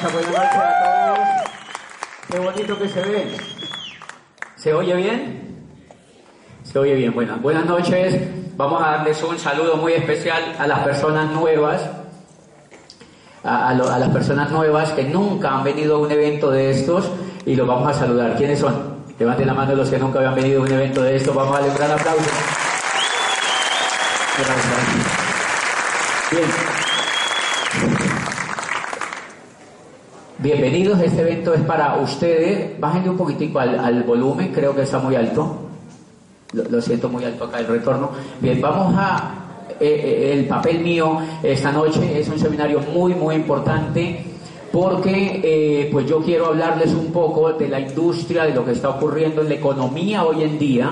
Gracias, buenas noches a todos. Qué bonito que se ve. ¿Se oye bien? Se oye bien, bueno. Buenas noches. Vamos a darles un saludo muy especial a las personas nuevas, a, a las personas nuevas que nunca han venido a un evento de estos y los vamos a saludar. ¿Quiénes son? Levanten la mano los que nunca habían venido a un evento de estos. Vamos a darle un gran aplauso. Gracias. Bien. Bienvenidos, este evento es para ustedes. Bájenle un poquitico al, volumen, creo que está muy alto. Lo, lo siento muy alto acá el retorno. Bien, vamos a... eh, eh, el papel mío esta noche es un seminario muy, muy importante porque eh, pues yo quiero hablarles un poco de la industria, de lo que está ocurriendo en la economía hoy en día,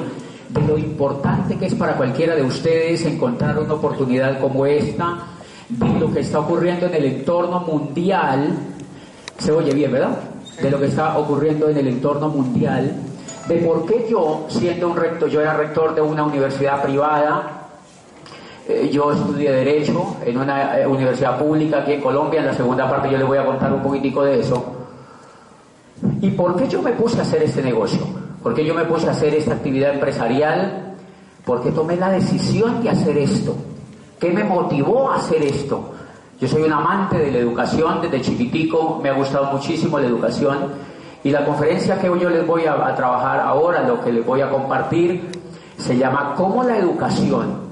de lo importante que es para cualquiera de ustedes encontrar una oportunidad como esta, de lo que está ocurriendo en el entorno mundial, se oye bien, ¿verdad? De lo que está ocurriendo en el entorno mundial, de por qué yo, siendo un rector, yo era rector de una universidad privada, eh, yo estudié Derecho en una eh, universidad pública aquí en Colombia, en la segunda parte yo les voy a contar un poquitico de eso. ¿Y por qué yo me puse a hacer este negocio? ¿Por qué yo me puse a hacer esta actividad empresarial? ¿Por qué tomé la decisión de hacer esto? ¿Qué me motivó a hacer esto? Yo soy un amante de la educación, desde chiquitico me ha gustado muchísimo la educación y la conferencia que yo les voy a, trabajar ahora, lo que les voy a compartir, se llama Cómo la educación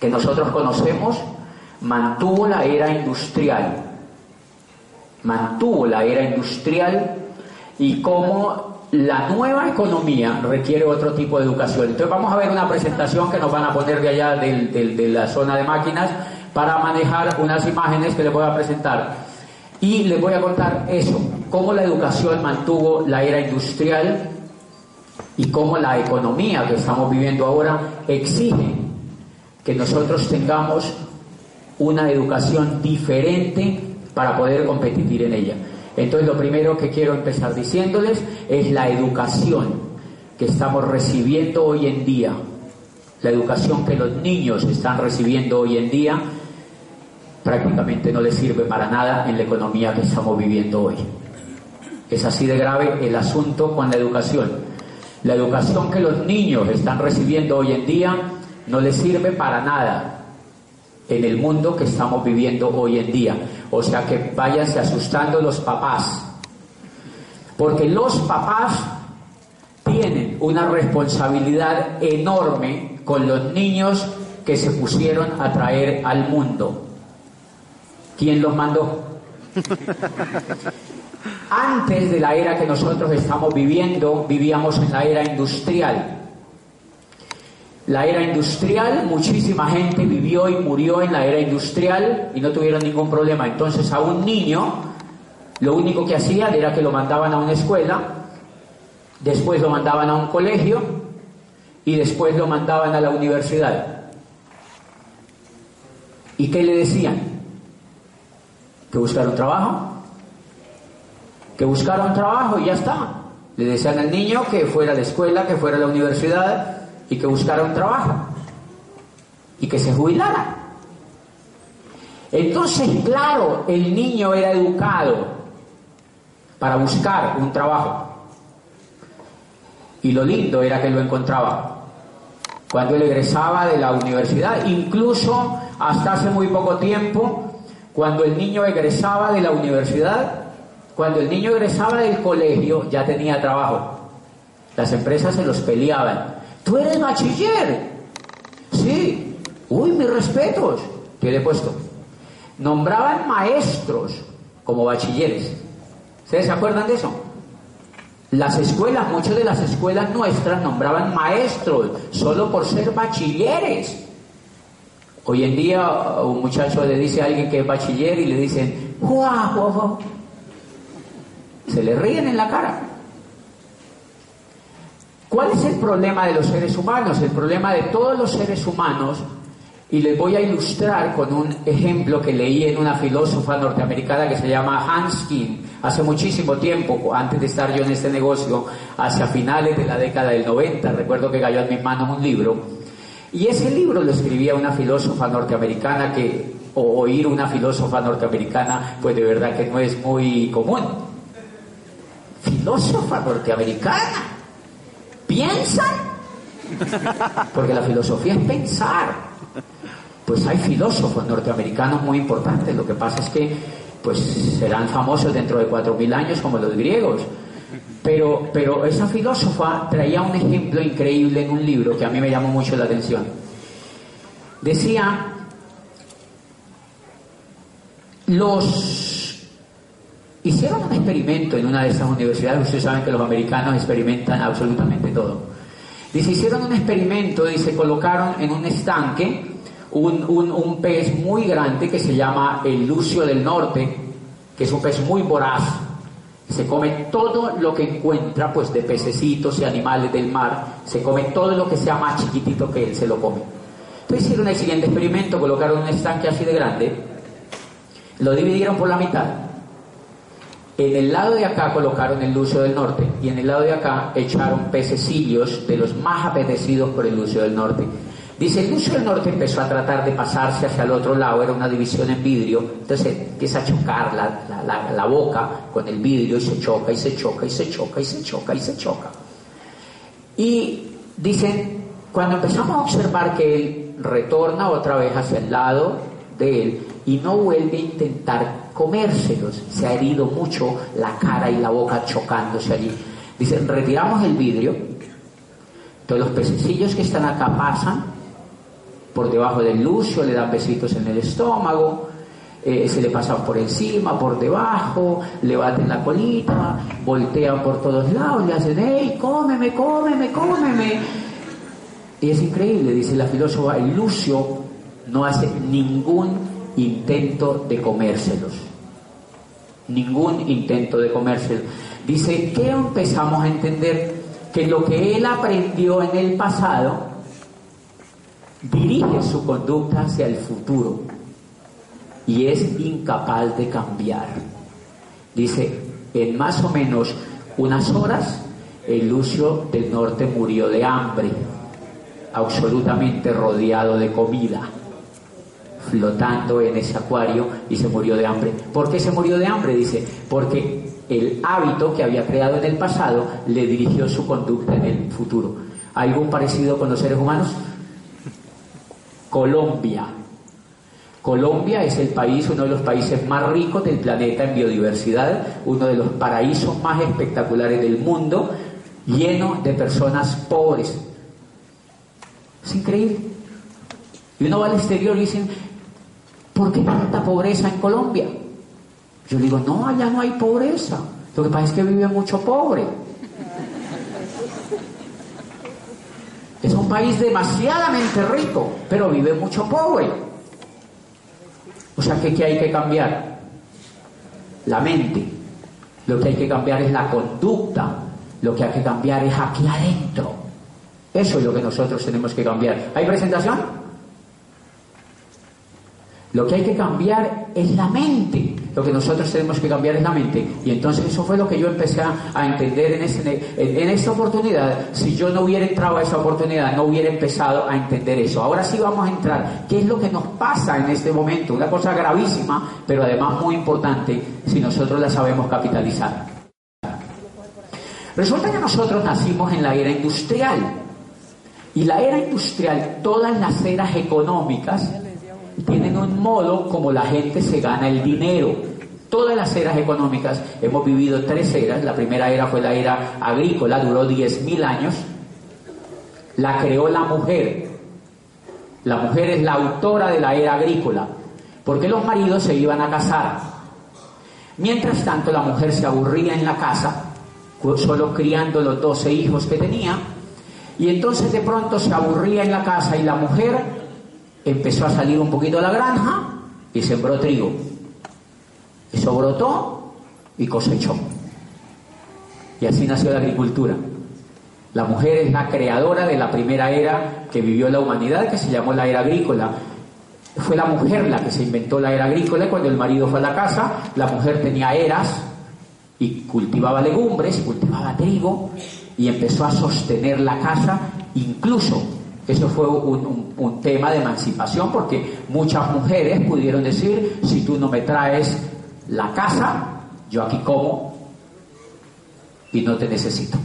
que nosotros conocemos mantuvo la era industrial, mantuvo la era industrial y cómo la nueva economía requiere otro tipo de educación. Entonces vamos a ver una presentación que nos van a poner de allá de la zona de máquinas para manejar unas imágenes que les voy a presentar. Y les voy a contar eso, cómo la educación mantuvo la era industrial y cómo la economía que estamos viviendo ahora exige que nosotros tengamos una educación diferente para poder competir en ella. Entonces lo primero que quiero empezar diciéndoles es la educación que estamos recibiendo hoy en día, la educación que los niños están recibiendo hoy en día, prácticamente no les sirve para nada en la economía que estamos viviendo hoy. Es así de grave el asunto con la educación. La educación que los niños están recibiendo hoy en día no les sirve para nada en el mundo que estamos viviendo hoy en día. O sea que váyanse asustando los papás. Porque los papás tienen una responsabilidad enorme con los niños que se pusieron a traer al mundo. ¿Quién los mandó? Antes de la era que nosotros estamos viviendo, vivíamos en la era industrial. La era industrial, muchísima gente vivió y murió en la era industrial y no tuvieron ningún problema. Entonces a un niño lo único que hacían era que lo mandaban a una escuela, después lo mandaban a un colegio y después lo mandaban a la universidad. ¿Y qué le decían? Que buscara un trabajo, que buscara un trabajo y ya está. Le decían al niño que fuera a la escuela, que fuera a la universidad y que buscara un trabajo y que se jubilara. Entonces, claro, el niño era educado para buscar un trabajo. Y lo lindo era que lo encontraba. Cuando él egresaba de la universidad, incluso hasta hace muy poco tiempo, cuando el niño egresaba de la universidad, cuando el niño egresaba del colegio, ya tenía trabajo. Las empresas se los peleaban. Tú eres bachiller. Sí. Uy, mis respetos. ¿Qué le he puesto? Nombraban maestros como bachilleres. ¿Ustedes se acuerdan de eso? Las escuelas, muchas de las escuelas nuestras nombraban maestros solo por ser bachilleres. Hoy en día un muchacho le dice a alguien que es bachiller y le dicen, ¡guau, guau! Se le ríen en la cara. ¿Cuál es el problema de los seres humanos? El problema de todos los seres humanos, y les voy a ilustrar con un ejemplo que leí en una filósofa norteamericana que se llama Hanskin, hace muchísimo tiempo, antes de estar yo en este negocio, hacia finales de la década del 90, recuerdo que cayó en mis manos un libro, y ese libro lo escribía una filósofa norteamericana que o oír una filósofa norteamericana, pues de verdad que no es muy común. Filósofa norteamericana. ¿Piensan? Porque la filosofía es pensar. Pues hay filósofos norteamericanos muy importantes. Lo que pasa es que pues serán famosos dentro de cuatro mil años como los griegos. Pero, pero esa filósofa traía un ejemplo increíble en un libro que a mí me llamó mucho la atención. Decía, los hicieron un experimento en una de esas universidades, ustedes saben que los americanos experimentan absolutamente todo. Dice, hicieron un experimento y se colocaron en un estanque un, un pez muy grande que se llama el lucio del norte, que es un pez muy voraz, se come todo lo que encuentra, pues de pececitos y animales del mar, se come todo lo que sea más chiquitito que él, se lo come. Entonces hicieron el siguiente experimento, colocaron un estanque así de grande, lo dividieron por la mitad. En el lado de acá colocaron el lucio del norte y en el lado de acá echaron pececillos de los más apetecidos por el lucio del norte. Dice, el Lucio del Norte empezó a tratar de pasarse hacia el otro lado, era una división en vidrio, entonces empieza a chocar la, la, boca con el vidrio y se choca y se choca y se choca y se choca y se choca. Y dicen, cuando empezamos a observar que él retorna otra vez hacia el lado de él y no vuelve a intentar comérselos, se ha herido mucho la cara y la boca chocándose allí. Dicen, retiramos el vidrio, entonces los pececillos que están acá pasan por debajo del lucio, le dan besitos en el estómago, eh, se le pasan por encima, por debajo, le baten la colita, voltean por todos lados, le hacen, ¡hey, cómeme, cómeme, cómeme! Y es increíble, dice la filósofa, el lucio no hace ningún intento de comérselos. Ningún intento de comérselos. Dice que empezamos a entender que lo que él aprendió en el pasado dirige su conducta hacia el futuro y es incapaz de cambiar. Dice, en más o menos unas horas, el Lucio del Norte murió de hambre, absolutamente rodeado de comida, flotando en ese acuario y se murió de hambre. ¿Por qué se murió de hambre? Dice, porque el hábito que había creado en el pasado le dirigió su conducta en el futuro. ¿Algún parecido con los seres humanos? Colombia. Colombia es el país, uno de los países más ricos del planeta en biodiversidad, uno de los paraísos más espectaculares del mundo, lleno de personas pobres. Es increíble. Y uno va al exterior y dicen, ¿por qué tanta pobreza en Colombia? Yo digo, no, allá no hay pobreza. Lo que pasa es que vive mucho pobre. Es un país demasiadamente rico, pero vive mucho pobre. O sea que ¿qué hay que cambiar? La mente. Lo que hay que cambiar es la conducta. Lo que hay que cambiar es aquí adentro. Eso es lo que nosotros tenemos que cambiar. ¿Hay presentación? Lo que hay que cambiar es la mente. Lo que nosotros tenemos que cambiar es la mente. Y entonces eso fue lo que yo empecé a, entender en, en, esta oportunidad. Si yo no hubiera entrado a esa oportunidad, no hubiera empezado a entender eso. Ahora sí vamos a entrar. ¿Qué es lo que nos pasa en este momento? Una cosa gravísima, pero además muy importante si nosotros la sabemos capitalizar. Resulta que nosotros nacimos en la era industrial. Y la era industrial, todas las eras económicas, tienen un modo como la gente se gana el dinero. Todas las eras económicas, hemos vivido tres eras. La primera era fue la era agrícola, duró 10.000 años. La creó la mujer. La mujer es la autora de la era agrícola, porque los maridos se iban a casar. Mientras tanto, la mujer se aburría en la casa, solo criando los 12 hijos que tenía, y entonces de pronto se aburría en la casa y la mujer empezó a salir un poquito de la granja y sembró trigo. Eso brotó y cosechó. Y así nació la agricultura. La mujer es la creadora de la primera era que vivió la humanidad, que se llamó la era agrícola. Fue la mujer la que se inventó la era agrícola y cuando el marido fue a la casa, la mujer tenía eras y cultivaba legumbres, cultivaba trigo y empezó a sostener la casa, incluso Eso fue un, tema de emancipación porque muchas mujeres pudieron decir, si tú no me traes la casa, yo aquí como y no te necesito.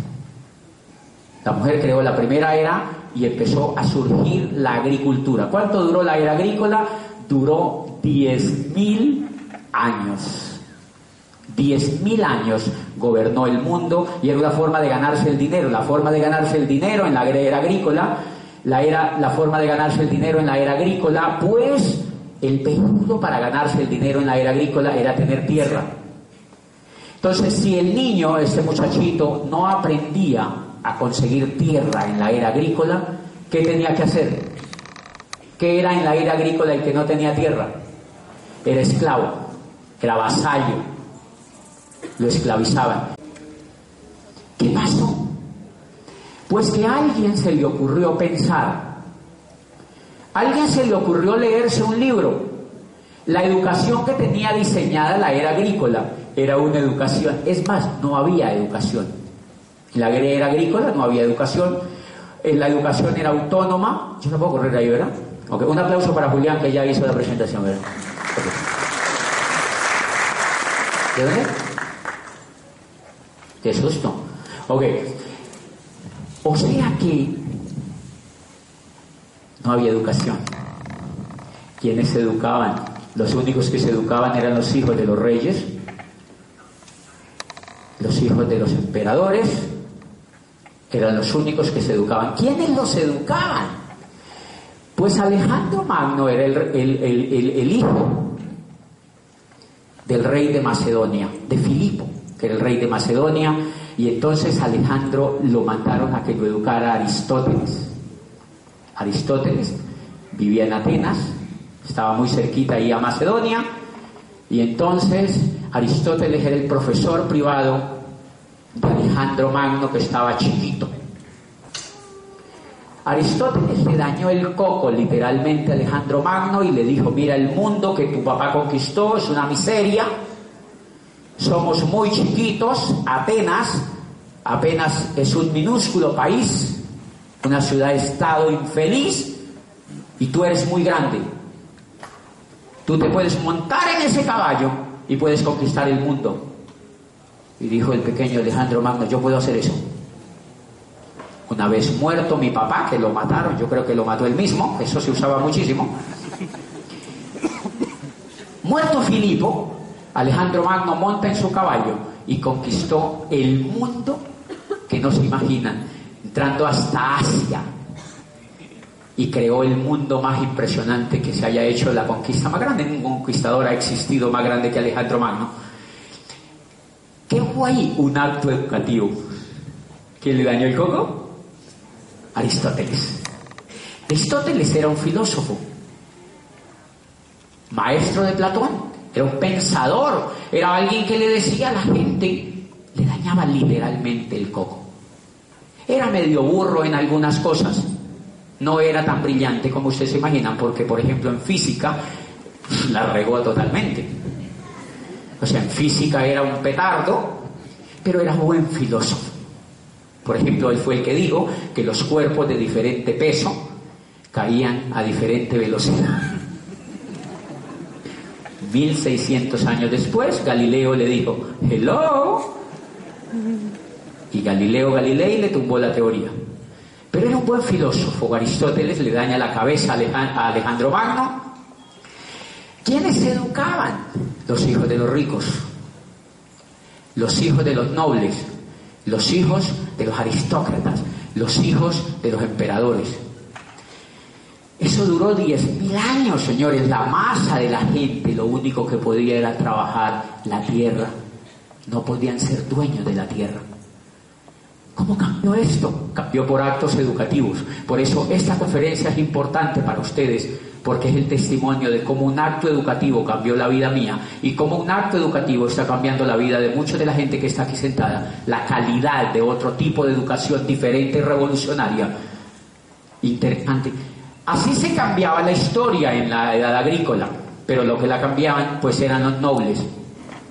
La mujer creó la primera era y empezó a surgir la agricultura. ¿Cuánto duró la era agrícola? Duró 10.000 años. 10.000 años gobernó el mundo y era una forma de ganarse el dinero. La forma de ganarse el dinero en la era agrícola, la, era, la forma de ganarse el dinero en la era agrícola, pues el peludo para ganarse el dinero en la era agrícola era tener tierra. Entonces, si el niño, este muchachito, no aprendía a conseguir tierra en la era agrícola, ¿qué tenía que hacer? ¿Qué era en la era agrícola el que no tenía tierra? Era esclavo, era vasallo, lo esclavizaban. ¿Qué pasó? Pues que a alguien se le ocurrió pensar, alguien se le ocurrió leerse un libro. La educación que tenía diseñada la era agrícola era una educación, es más, no había educación. La era agrícola no había educación, en la educación era autónoma. Yo no puedo correr ahí, ¿verdad? Okay. Un aplauso para Julián que ya hizo la presentación, ¿verdad? ¿De dónde? Qué susto. Ok. O sea que no había educación. ¿Quiénes se educaban? Los únicos que se educaban eran los hijos de los reyes, los hijos de los emperadores, eran los únicos que se educaban. ¿Quiénes los educaban? Pues Alejandro Magno era el, el hijo del rey de Macedonia, de Filipo que era el rey de Macedonia, y entonces Alejandro lo mandaron a que lo educara Aristóteles. Aristóteles vivía en Atenas, estaba muy cerquita ahí a Macedonia, y entonces Aristóteles era el profesor privado de Alejandro Magno que estaba chiquito. Aristóteles le dañó el coco literalmente a Alejandro Magno y le dijo, mira, el mundo que tu papá conquistó es una miseria, somos muy chiquitos, Atenas apenas es un minúsculo país, una ciudad-estado infeliz, y tú eres muy grande. Tú te puedes montar en ese caballo y puedes conquistar el mundo. Y dijo el pequeño Alejandro Magno, yo puedo hacer eso. Una vez muerto mi papá, que lo mataron, yo creo que lo mató él mismo, eso se usaba muchísimo. Muerto Filipo, Alejandro Magno monta en su caballo y conquistó el mundo que no se imaginan, entrando hasta Asia y creó el mundo más impresionante que se haya hecho, la conquista más grande. Ningún conquistador ha existido más grande que Alejandro Magno. ¿Qué fue ahí? Un acto educativo. ¿Quién le dañó el coco? Aristóteles. Aristóteles era un filósofo, maestro de Platón, era un pensador, era alguien que le decía a la gente, le dañaba literalmente el coco. Era medio burro en algunas cosas, no era tan brillante como ustedes se imaginan, porque por ejemplo en física la regó totalmente. O sea, en física era un petardo, pero era buen filósofo. Por ejemplo, él fue el que dijo que los cuerpos de diferente peso caían a diferente velocidad. 1600 años después, Galileo le dijo, hello. Y Galileo Galilei le tumbó la teoría. Pero era un buen filósofo. Aristóteles le daña la cabeza a Alejandro Magno. ¿Quiénes se educaban? Los hijos de los ricos, los hijos de los nobles, los hijos de los aristócratas, los hijos de los emperadores. Eso duró diez mil años, señores. La masa de la gente lo único que podía era trabajar la tierra. No podían ser dueños de la tierra. ¿Cómo cambió esto? Cambió por actos educativos. Por eso esta conferencia es importante para ustedes, porque es el testimonio de cómo un acto educativo cambió la vida mía y cómo un acto educativo está cambiando la vida de mucha de la gente que está aquí sentada. La calidad de otro tipo de educación diferente y revolucionaria. Interesante Así se cambiaba la historia en la edad agrícola, pero lo que la cambiaban pues eran los nobles.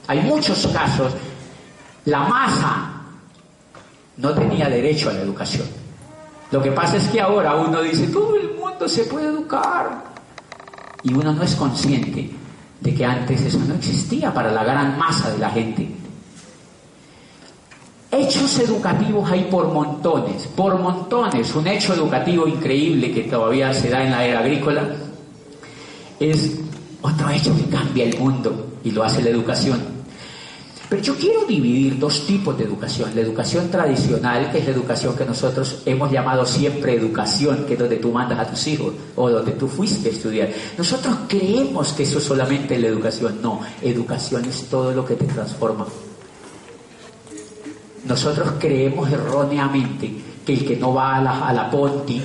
Hay muchos casos, la masa no tenía derecho a la educación. Lo que pasa es que ahora uno dice, todo el mundo se puede educar. Y uno no es consciente de que antes eso no existía para la gran masa de la gente. Hechos educativos hay por montones, por montones. Un hecho educativo increíble que todavía se da en la era agrícola es otro hecho que cambia el mundo y lo hace la educación. Pero yo quiero dividir dos tipos de educación. La educación tradicional, que es la educación que nosotros hemos llamado siempre educación, que es donde tú mandas a tus hijos o donde tú fuiste a estudiar. Nosotros creemos que eso solamente es la educación. No, educación es todo lo que te transforma. Nosotros creemos erróneamente que el que no va a la, a la Ponti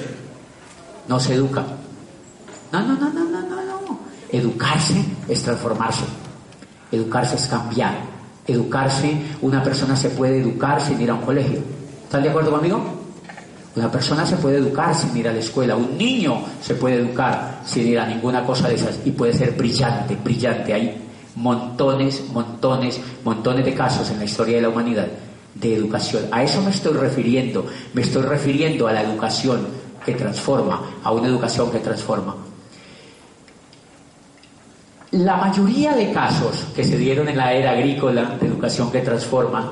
no se educa. No, no, no, no, no, no, no. Educarse es transformarse. Educarse es cambiar educarse, una persona se puede educar sin ir a un colegio. ¿Están de acuerdo conmigo? Una persona se puede educar sin ir a la escuela, un niño se puede educar sin ir a ninguna cosa de esas y puede ser brillante, brillante. Hay montones, montones, montones de casos en la historia de la humanidad de educación. A eso me estoy refiriendo, me estoy refiriendo a la educación que transforma, a una educación que transforma. La mayoría de casos que se dieron en la era agrícola de educación que transforma,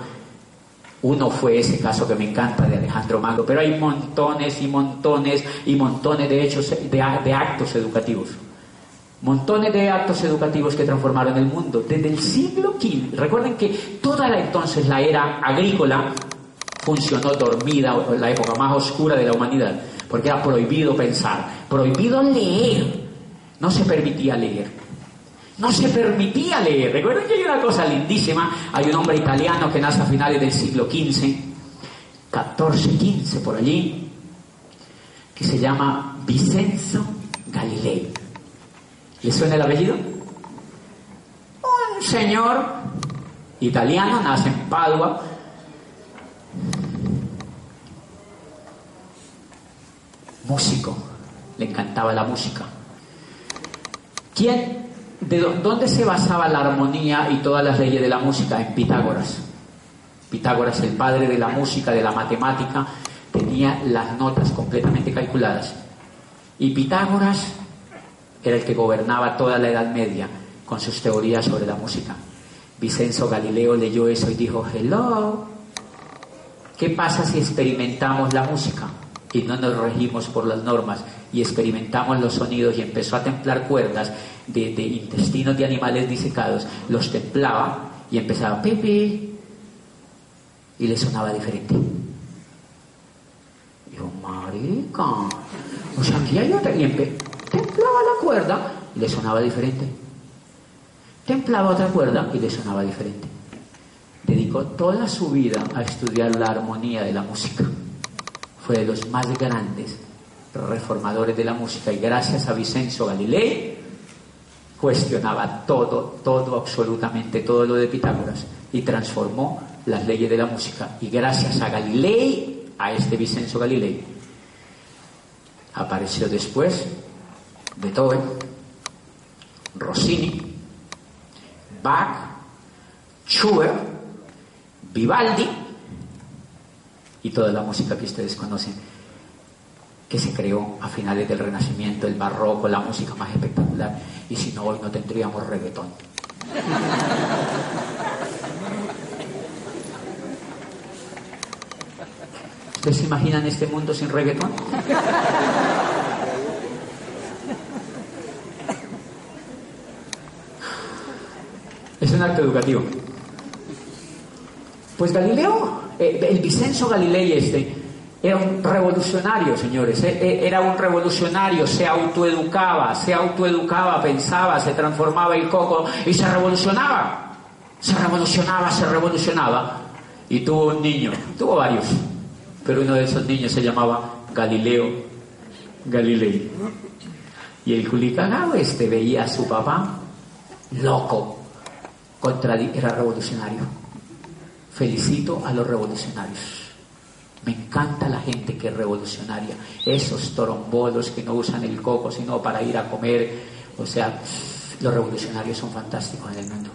uno fue ese caso que me encanta de Alejandro Magno, pero hay montones y montones y montones de hechos, de, actos educativos. Montones de actos educativos que transformaron el mundo desde el siglo XV. Recuerden que toda la entonces la era agrícola funcionó dormida, la época más oscura de la humanidad, porque era prohibido pensar, prohibido leer, no se permitía leer. No se permitía leer. Recuerden que hay una cosa lindísima. Hay un hombre italiano que nace a finales del siglo XV, 14, 15 por allí, que se llama Vicenzo Galilei. ¿Le suena el apellido? Un señor italiano, nace en Padua. Músico, le encantaba la música. ¿Quién ¿De dónde se basaba la armonía y todas las leyes de la música? En Pitágoras. Pitágoras, el padre de la música, de la matemática, tenía las notas completamente calculadas. Y Pitágoras era el que gobernaba toda la Edad Media con sus teorías sobre la música. Vicenzo Galileo leyó eso y dijo, hello, ¿qué pasa si experimentamos la música y no nos regimos por las normas y experimentamos los sonidos y empezó a templar cuerdas de, intestinos de animales disecados, los templaba y empezaba Pepe y le sonaba diferente. Dijo, marica, o sea, aquí hay otra, y templaba la cuerda y le sonaba diferente. Templaba otra cuerda y le sonaba diferente. Dedicó toda su vida a estudiar la armonía de la música. Fue de los más grandes reformadores de la música y gracias a Vicenzo Galilei cuestionaba todo, todo, absolutamente todo lo de Pitágoras y transformó las leyes de la música. Y gracias a Galilei, a este Vicenzo Galilei, apareció después Beethoven, Rossini, Bach, Schubert, Vivaldi y toda la música que ustedes conocen que se creó a finales del Renacimiento, el barroco, la música más espectacular. Y si no, hoy no tendríamos reggaetón. ¿Ustedes se imaginan este mundo sin reggaetón? Es un educativo. Pues Galileo, eh, el Vicenzo Galilei este, era un revolucionario, señores, e, e, era un revolucionario, se autoeducaba, se autoeducaba, pensaba, se transformaba el coco y se revolucionaba, se revolucionaba, se revolucionaba. Y tuvo un niño, tuvo varios, pero uno de esos niños se llamaba Galileo Galilei. Y el culicagao este veía a su papá loco, era revolucionario. Felicito a los revolucionarios. Me encanta la gente que es revolucionaria, esos torombolos que no usan el coco sino para ir a comer. O sea, los revolucionarios son fantásticos en el mundo.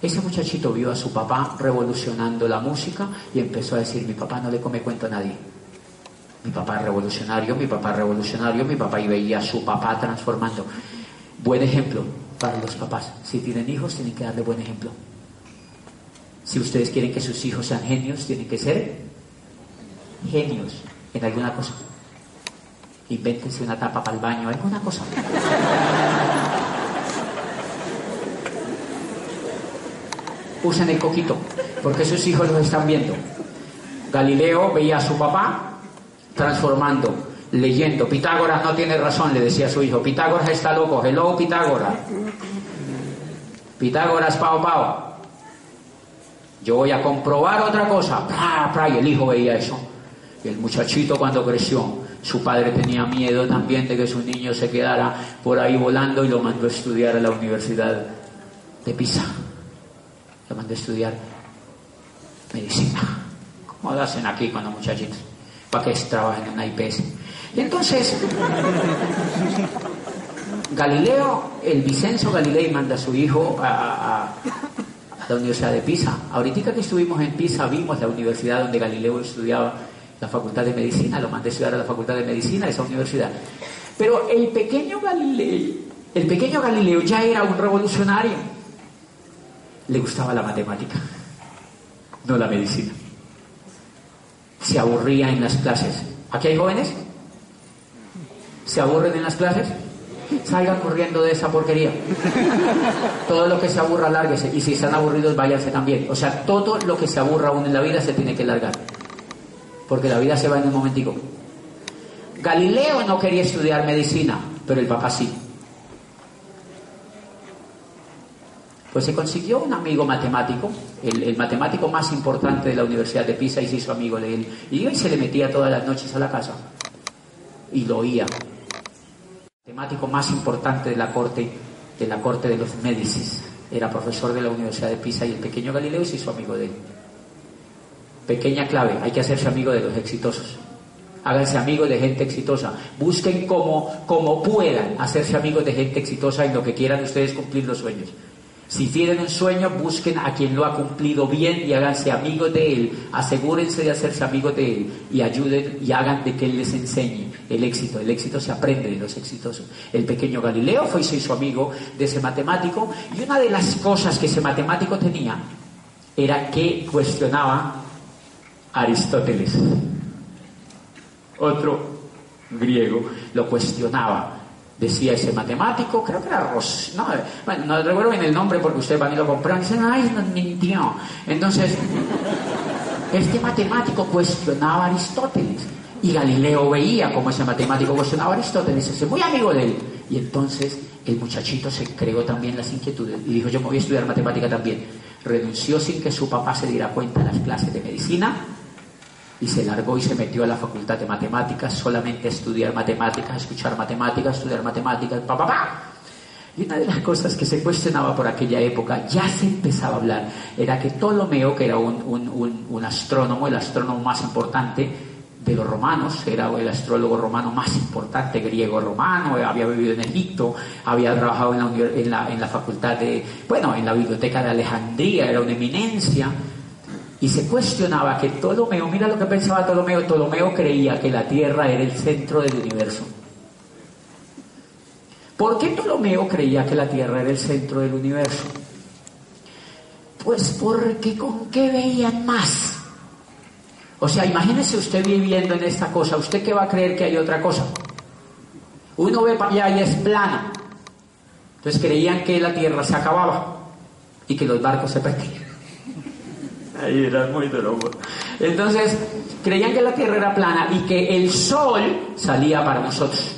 Ese muchachito vio a su papá revolucionando la música y empezó a decir, mi papá no le come cuento a nadie. Mi papá revolucionario, mi papá revolucionario, mi papá y veía a su papá transformando. Buen ejemplo para los papás. Si tienen hijos, tienen que darle buen ejemplo. Si ustedes quieren que sus hijos sean genios, tienen que ser genios en alguna cosa. Invéntense una tapa para el baño, alguna cosa. Usen el coquito, porque sus hijos los están viendo. Galileo veía a su papá transformando, leyendo. Pitágoras no tiene razón, le decía a su hijo. Pitágoras está loco. Hello, Pitágoras. Pitágoras, pao, pao. Yo voy a comprobar otra cosa. Y el hijo veía eso. Y el muchachito cuando creció, su padre tenía miedo también de que su niño se quedara por ahí volando y lo mandó a estudiar a la Universidad de Pisa. Lo mandó a estudiar medicina. ¿Cómo lo hacen aquí con los muchachitos? Para que trabajen en IPS. Entonces, Galileo, el Vicenzo Galilei manda a su hijo a, la Universidad de Pisa. Ahorita que estuvimos en Pisa vimos la universidad donde Galileo estudiaba la Facultad de Medicina, lo mandé a estudiar a la Facultad de Medicina esa universidad. Pero el pequeño Galileo, el pequeño Galileo ya era un revolucionario. Le gustaba la matemática, no la medicina. Se aburría en las clases. ¿Aquí hay jóvenes? ¿Se aburren en las clases? Salgan corriendo de esa porquería. Todo lo que se aburra, lárguese. Y si están aburridos, váyanse también. O sea, todo lo que se aburra aún en la vida se tiene que largar porque la vida se va en un momentico. Galileo no quería estudiar medicina, pero el papá sí. Pues se consiguió un amigo matemático, el, matemático más importante de la Universidad de Pisa y se hizo amigo de él. Y hoy se le metía todas las noches a la casa y lo oía. El matemático más importante de la corte, de la corte de los Médicis. Era profesor de la Universidad de Pisa y el pequeño Galileo se hizo amigo de él. Pequeña clave, hay que hacerse amigo de los exitosos. Háganse amigos de gente exitosa. Busquen como, como puedan hacerse amigos de gente exitosa en lo que quieran ustedes cumplir los sueños. Si tienen un sueño, busquen a quien lo ha cumplido bien y háganse amigos de él. Asegúrense de hacerse amigos de él y ayuden y hagan de que él les enseñe el éxito. El éxito se aprende de los exitosos. El pequeño Galileo fue y se amigo de ese matemático y una de las cosas que ese matemático tenía era que cuestionaba Aristóteles. Otro griego lo cuestionaba. Decía ese matemático, creo que era Ros, no, bueno, no recuerdo bien el nombre porque usted van y lo compran y dicen, ay, nos mintió. Entonces, este matemático cuestionaba a Aristóteles y Galileo veía como ese matemático cuestionaba a Aristóteles, se muy amigo de él. Y entonces el muchachito se creó también las inquietudes y dijo, yo me voy a estudiar matemática también. Renunció sin que su papá se diera cuenta en las clases de medicina y se largó y se metió a la facultad de matemáticas solamente a estudiar matemáticas, escuchar matemáticas, estudiar matemáticas, pa, pa, pa. Y una de las cosas que se cuestionaba por aquella época, ya se empezaba a hablar, era que Ptolomeo, que era un, astrónomo, el astrónomo más importante de los romanos, era el astrólogo romano más importante, griego romano, había vivido en Egipto, había trabajado en la, en la, en la facultad de, bueno, en la biblioteca de Alejandría, era una eminencia, y se cuestionaba que Ptolomeo, mira lo que pensaba Ptolomeo, Ptolomeo creía que la Tierra era el centro del universo. ¿Por qué Ptolomeo creía que la Tierra era el centro del universo? Pues porque con qué veían más. O sea, imagínese usted viviendo en esta cosa, ¿usted qué va a creer que hay otra cosa? Uno ve para allá y es plano. Entonces creían que la Tierra se acababa y que los barcos se perdían. Ahí era muy duro. Entonces, creían que la Tierra era plana y que el Sol salía para nosotros.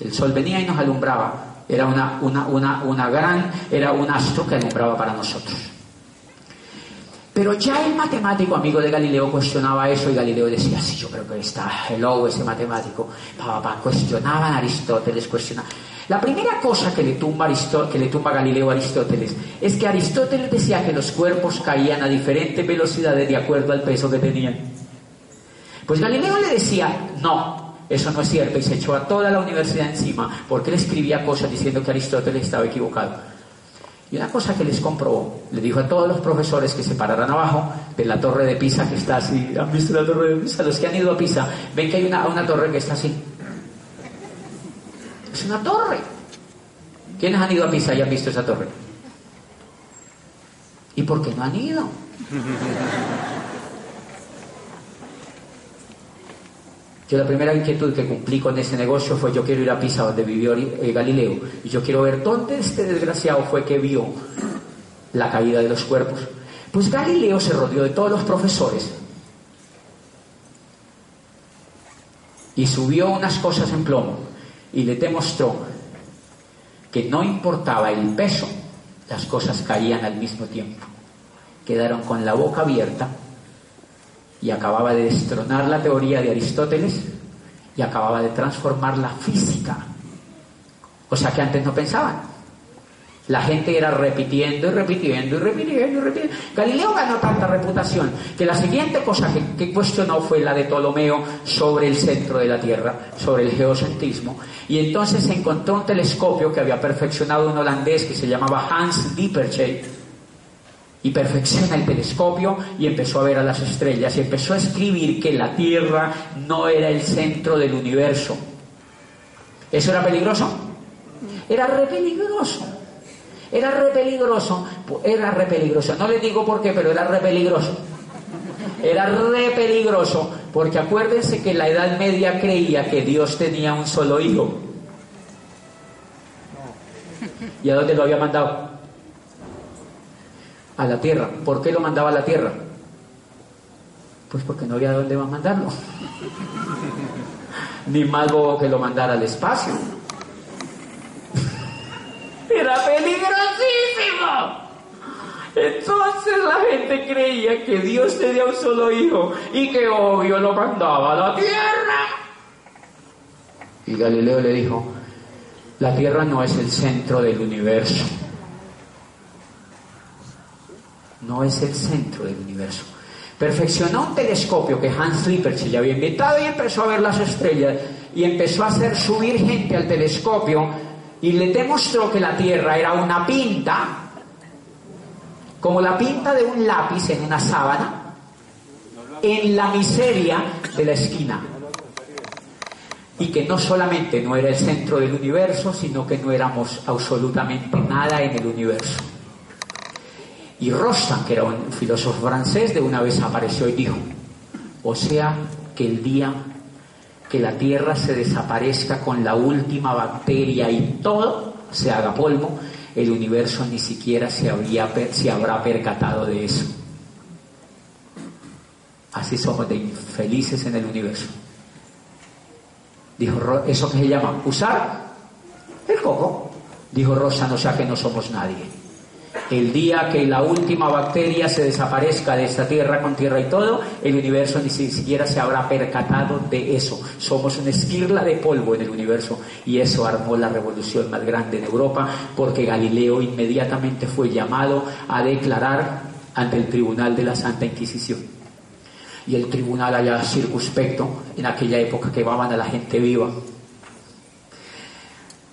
El Sol venía y nos alumbraba. Era una, una, una, una gran, era un astro que alumbraba para nosotros. Pero ya el matemático amigo de Galileo cuestionaba eso y Galileo decía, sí, yo creo que está hello ese matemático. Papá, cuestionaban a Aristóteles, cuestionaban. La primera cosa que le, tumba que le tumba Galileo a Aristóteles es que Aristóteles decía que los cuerpos caían a diferentes velocidades de acuerdo al peso que tenían. Pues Galileo le decía, no, eso no es cierto, y se echó a toda la universidad encima porque él escribía cosas diciendo que Aristóteles estaba equivocado. Y una cosa que les comprobó, le dijo a todos los profesores que se pararan abajo de la torre de Pisa que está así. ¿Han visto la torre de Pisa? Los que han ido a Pisa, ven que hay una, una torre que está así. Es una torre. ¿Quiénes han ido a Pisa y han visto esa torre? ¿Y por qué no han ido? Yo la primera inquietud que cumplí con ese negocio fue yo quiero ir a Pisa donde vivió eh, Galileo y yo quiero ver dónde este desgraciado fue que vio la caída de los cuerpos. Pues Galileo se rodeó de todos los profesores y subió unas cosas en plomo y le demostró que no importaba el peso, las cosas caían al mismo tiempo. Quedaron con la boca abierta y acababa de destronar la teoría de Aristóteles y acababa de transformar la física. O sea que antes no pensaban. La gente era repitiendo y repitiendo y repitiendo y repitiendo. Galileo ganó tanta reputación que la siguiente cosa que, cuestionó fue la de Ptolomeo sobre el centro de la Tierra, sobre el geocentrismo. Y entonces se encontró un telescopio que había perfeccionado un holandés que se llamaba Hans Lippershey y perfecciona el telescopio y empezó a ver a las estrellas y empezó a escribir que la Tierra no era el centro del universo. ¿Eso era peligroso? Era re peligroso. Era re peligroso. Era re peligroso. No le digo por qué, pero era re peligroso. Era re peligroso porque acuérdense que la Edad Media creía que Dios tenía un solo hijo. ¿Y a dónde lo había mandado? A la tierra. ¿Por qué lo mandaba a la tierra? Pues porque no había dónde más mandarlo. Ni más bobo que lo mandara al espacio. Era peligrosísimo. Entonces la gente creía que Dios tenía un solo hijo y que obvio lo mandaba a la tierra. Y Galileo le dijo, la tierra no es el centro del universo. No es el centro del universo. Perfeccionó un telescopio que Hans Lippershey ya había inventado y empezó a ver las estrellas y empezó a hacer subir gente al telescopio y le demostró que la Tierra era una pinta, como la pinta de un lápiz en una sábana, en la miseria de la esquina. Y que no solamente no era el centro del universo, sino que no éramos absolutamente nada en el universo. Y Rostand, que era un filósofo francés, de una vez apareció y dijo, o sea que el día que la Tierra se desaparezca con la última bacteria y todo se haga polvo, el universo ni siquiera se, habría, se habrá percatado de eso. Así somos de infelices en el universo. Dijo, ¿eso que se llama? Usar el coco. Dijo Rosa, no sea que no somos nadie el día que la última bacteria se desaparezca de esta tierra con tierra y todo, el universo ni siquiera se habrá percatado de eso. Somos una esquirla de polvo en el universo y eso armó la revolución más grande en Europa porque Galileo inmediatamente fue llamado a declarar ante el tribunal de la Santa Inquisición. Y el tribunal allá circunspecto, en aquella época quemaban a la gente viva.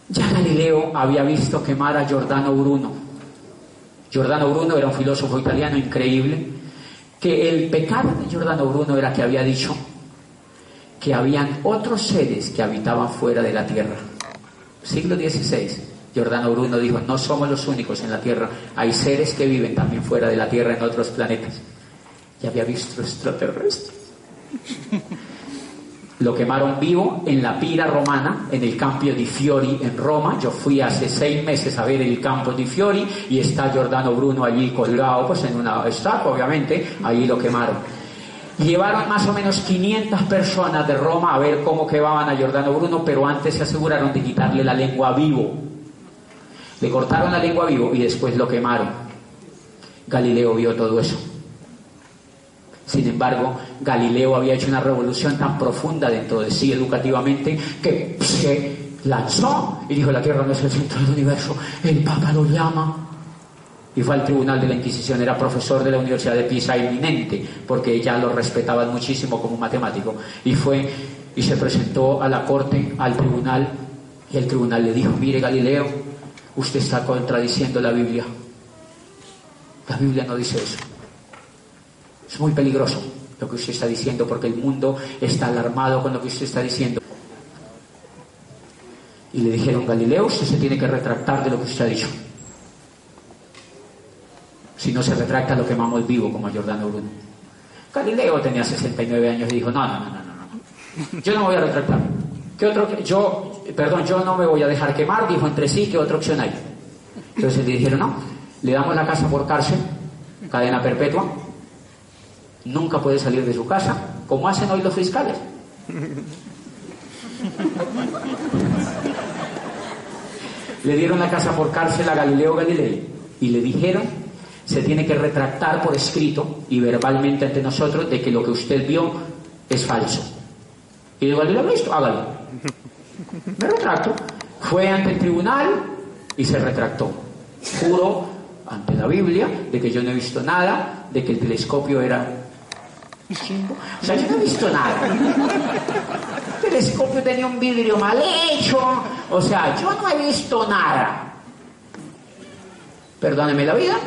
Ya Galileo había visto quemar a Giordano Bruno, Giordano Bruno era un filósofo italiano increíble, que el pecado de Giordano Bruno era que había dicho que habían otros seres que habitaban fuera de la tierra. Siglo XVI, Giordano Bruno dijo, no somos los únicos en la tierra, hay seres que viven también fuera de la tierra en otros planetas. Y había visto extraterrestres. Lo quemaron vivo en la pira romana, en el Campo di Fiori en Roma. Yo fui hace seis meses a ver el Campo di Fiori y está Giordano Bruno allí colgado, pues en una estatua, obviamente, allí lo quemaron. Llevaron más o menos 500 personas de Roma a ver cómo quemaban a Giordano Bruno, pero antes se aseguraron de quitarle la lengua vivo. Le cortaron la lengua vivo y después lo quemaron. Galileo vio todo eso. Sin embargo, Galileo había hecho una revolución tan profunda dentro de sí educativamente que se lanzó y dijo, la Tierra no es el centro del universo, el Papa lo llama. Y fue al tribunal de la Inquisición, era profesor de la Universidad de Pisa eminente, porque ya lo respetaban muchísimo como matemático. Y fue y se presentó a la corte, al tribunal, y el tribunal le dijo, mire Galileo, usted está contradiciendo la Biblia. La Biblia no dice eso. Es muy peligroso lo que usted está diciendo porque el mundo está alarmado con lo que usted está diciendo. Y le dijeron, Galileo, usted se tiene que retractar de lo que usted ha dicho. Si no se retracta, lo quemamos vivo como Giordano Bruno. Galileo tenía 69 años y dijo, no, no, no, no, no. Yo no me voy a retractar. ¿Qué otro, yo, perdón, yo no me voy a dejar quemar, dijo entre sí, ¿qué otra opción hay? Entonces le dijeron, no, le damos la casa por cárcel, cadena perpetua, nunca puede salir de su casa, como hacen hoy los fiscales. le dieron la casa por cárcel a Galileo Galilei y le dijeron se tiene que retractar por escrito y verbalmente ante nosotros de que lo que usted vio es falso. Y digo, ¿lo ha visto? Hágalo. Me retracto. Fue ante el tribunal y se retractó. Juro ante la Biblia de que yo no he visto nada, de que el telescopio era... O sea, yo no he visto nada. El telescopio tenía un vidrio mal hecho. O sea, yo no he visto nada. Perdóneme la vida,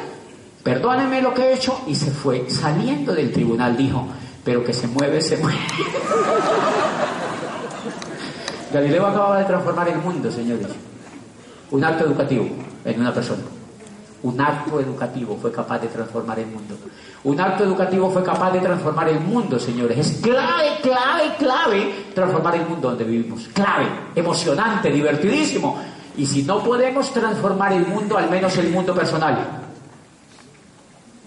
perdóneme lo que he hecho y se fue. Saliendo del tribunal dijo, pero que se mueve, se mueve. Galileo acababa de transformar el mundo, señores. Un acto educativo en una persona. Un acto educativo fue capaz de transformar el mundo. Un acto educativo fue capaz de transformar el mundo, señores. Es clave, clave, clave transformar el mundo donde vivimos. Clave, emocionante, divertidísimo. Y si no podemos transformar el mundo, al menos el mundo personal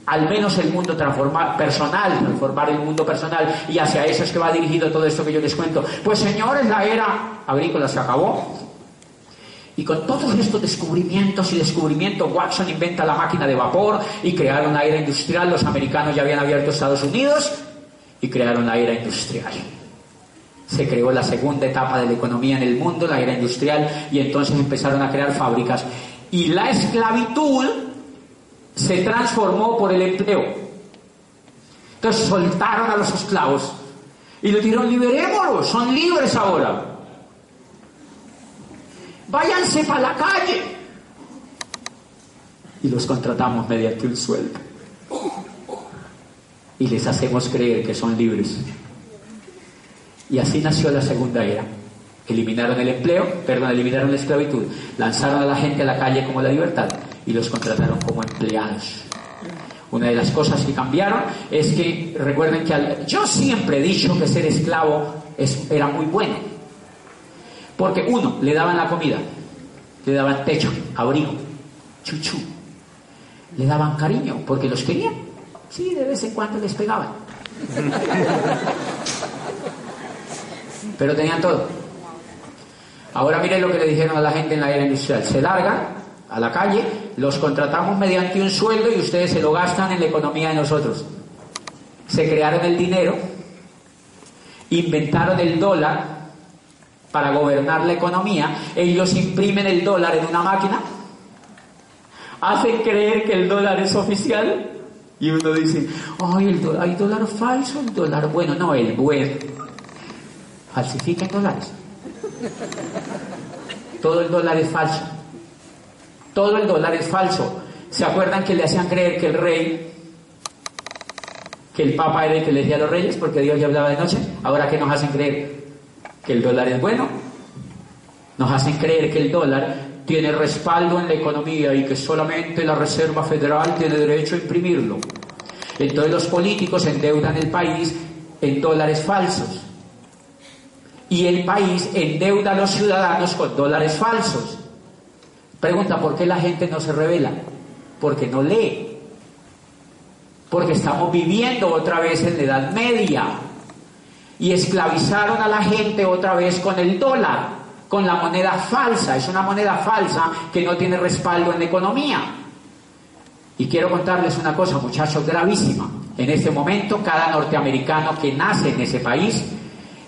al menos el mundo transformar, personal, transformar el mundo personal, y hacia eso es que va dirigido todo esto que yo les cuento. Pues señores, la era agrícola se acabó. Y con todos estos descubrimientos y descubrimientos, Watson inventa la máquina de vapor y crearon la era industrial. Los americanos ya habían abierto Estados Unidos y crearon la era industrial. Se creó la segunda etapa de la economía en el mundo, la era industrial, y entonces empezaron a crear fábricas. Y la esclavitud se transformó por el empleo. Entonces soltaron a los esclavos y le dijeron, liberémoslos, son libres ahora. Váyanse para la calle. Y los contratamos mediante un sueldo. Y les hacemos creer que son libres. Y así nació la segunda era. Eliminaron el empleo, perdón, eliminaron la esclavitud, lanzaron a la gente a la calle como la libertad y los contrataron como empleados. Una de las cosas que cambiaron es que, recuerden que yo siempre he dicho que ser esclavo es, era muy bueno. Porque uno, le daban la comida, le daban techo, abrigo, chuchu, le daban cariño, porque los querían. Sí, de vez en cuando les pegaban. Pero tenían todo. Ahora miren lo que le dijeron a la gente en la era industrial. Se largan a la calle, los contratamos mediante un sueldo y ustedes se lo gastan en la economía de nosotros. Se crearon el dinero, inventaron el dólar para gobernar la economía, ellos imprimen el dólar en una máquina, hacen creer que el dólar es oficial y uno dice, ay, el dólar, hay dólar falso, el dólar bueno, no, el bueno. Falsifican dólares. Todo el dólar es falso. Todo el dólar es falso. ¿Se acuerdan que le hacían creer que el rey, que el papa era el que les decía a los reyes porque Dios ya hablaba de noche? Ahora que nos hacen creer que el dólar es bueno, nos hacen creer que el dólar tiene respaldo en la economía y que solamente la Reserva Federal tiene derecho a imprimirlo. Entonces los políticos endeudan el país en dólares falsos. Y el país endeuda a los ciudadanos con dólares falsos. Pregunta, ¿por qué la gente no se revela? Porque no lee. Porque estamos viviendo otra vez en la Edad Media. Y esclavizaron a la gente otra vez con el dólar, con la moneda falsa. Es una moneda falsa que no tiene respaldo en la economía. Y quiero contarles una cosa, muchachos, gravísima. En este momento, cada norteamericano que nace en ese país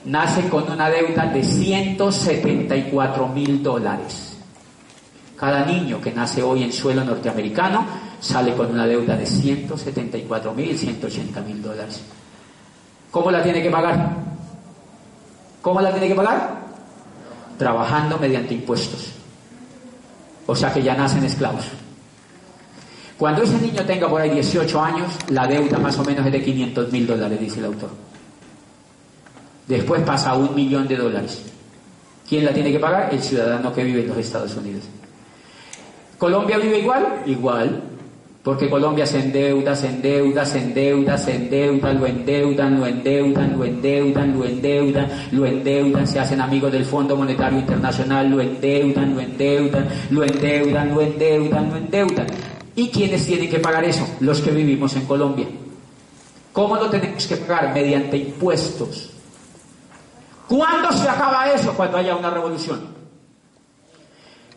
nace con una deuda de 174 mil dólares. Cada niño que nace hoy en suelo norteamericano sale con una deuda de 174 mil, 180 mil dólares. ¿Cómo la tiene que pagar? ¿Cómo la tiene que pagar? Trabajando mediante impuestos. O sea que ya nacen esclavos. Cuando ese niño tenga por ahí 18 años, la deuda más o menos es de 500 mil dólares, dice el autor. Después pasa a un millón de dólares. ¿Quién la tiene que pagar? El ciudadano que vive en los Estados Unidos. ¿Colombia vive igual? Igual. Porque Colombia se endeuda, se endeuda, se endeuda, se endeuda, lo endeudan, lo endeudan, lo endeudan, lo endeudan, lo endeudan, se hacen amigos del Fondo Monetario Internacional, lo endeudan, lo endeudan, lo endeudan, lo endeudan, lo endeudan. ¿Y quiénes tienen que pagar eso? Los que vivimos en Colombia. ¿Cómo lo tenemos que pagar? Mediante impuestos. ¿Cuándo se acaba eso? Cuando haya una revolución.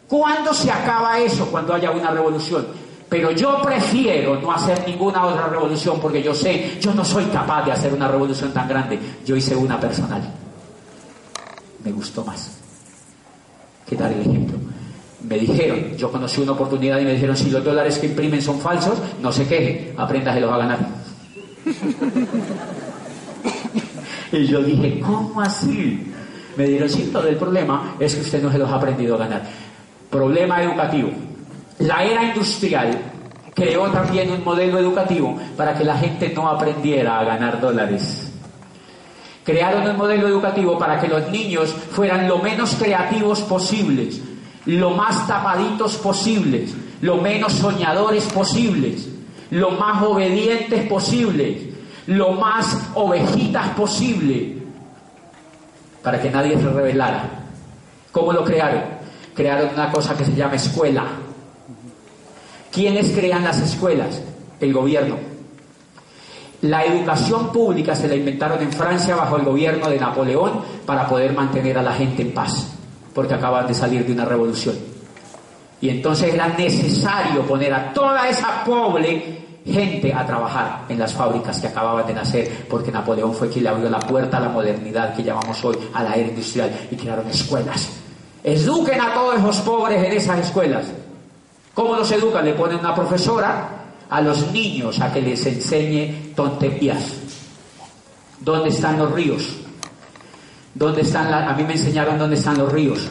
¿Cuándo se acaba eso? Cuando haya una revolución. Pero yo prefiero no hacer ninguna otra revolución porque yo sé, yo no soy capaz de hacer una revolución tan grande. Yo hice una personal. Me gustó más. ¿Qué tal el ejemplo? Me dijeron, yo conocí una oportunidad y me dijeron, si los dólares que imprimen son falsos, no se queje, apréndaselos a ganar. y yo dije, ¿cómo así? Me dijeron, sí, todo el problema es que usted no se los ha aprendido a ganar. Problema educativo. La era industrial creó también un modelo educativo para que la gente no aprendiera a ganar dólares. Crearon un modelo educativo para que los niños fueran lo menos creativos posibles, lo más tapaditos posibles, lo menos soñadores posibles, lo más obedientes posibles, lo más ovejitas posible, para que nadie se rebelara. ¿Cómo lo crearon? Crearon una cosa que se llama escuela. ¿Quiénes crean las escuelas? El gobierno. La educación pública se la inventaron en Francia bajo el gobierno de Napoleón para poder mantener a la gente en paz, porque acaban de salir de una revolución. Y entonces era necesario poner a toda esa pobre gente a trabajar en las fábricas que acababan de nacer, porque Napoleón fue quien le abrió la puerta a la modernidad que llamamos hoy, a la era industrial, y crearon escuelas. Eduquen a todos los pobres en esas escuelas. ¿Cómo los educan? Le ponen una profesora a los niños a que les enseñe tonterías. ¿Dónde están los ríos? ¿Dónde están A mí me enseñaron dónde están los ríos.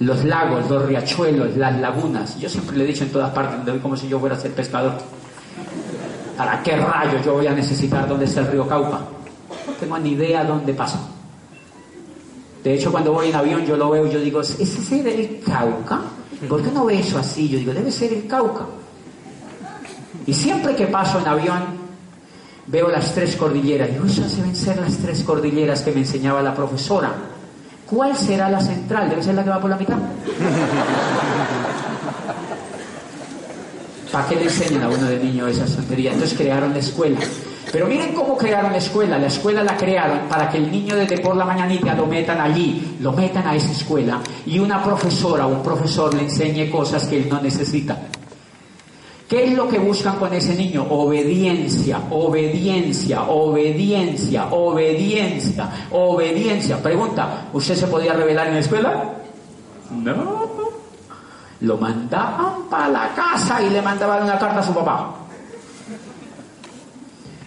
Los lagos, los riachuelos, las lagunas. Yo siempre le he dicho en todas partes, donde voy como si yo fuera a ser pescador. ¿Para qué rayos yo voy a necesitar dónde está el río Cauca? No tengo ni idea dónde pasa. De hecho, cuando voy en avión yo lo veo y yo digo, ¿ese es el Cauca? ¿Por qué no ve eso así? Yo digo, debe ser el Cauca. Y siempre que paso en avión, veo las tres cordilleras. Digo, esas deben ser las tres cordilleras que me enseñaba la profesora. ¿Cuál será la central? Debe ser la que va por la mitad. ¿Para qué le enseñan a uno de niño esa tontería? Entonces crearon la escuela. Pero miren cómo crearon la escuela. La escuela la crearon para que el niño desde por la mañanita lo metan allí, lo metan a esa escuela y una profesora o un profesor le enseñe cosas que él no necesita. ¿Qué es lo que buscan con ese niño? Obediencia, obediencia, obediencia, obediencia, obediencia. Pregunta, ¿usted se podía revelar en la escuela? No. Lo mandaban para la casa y le mandaban una carta a su papá.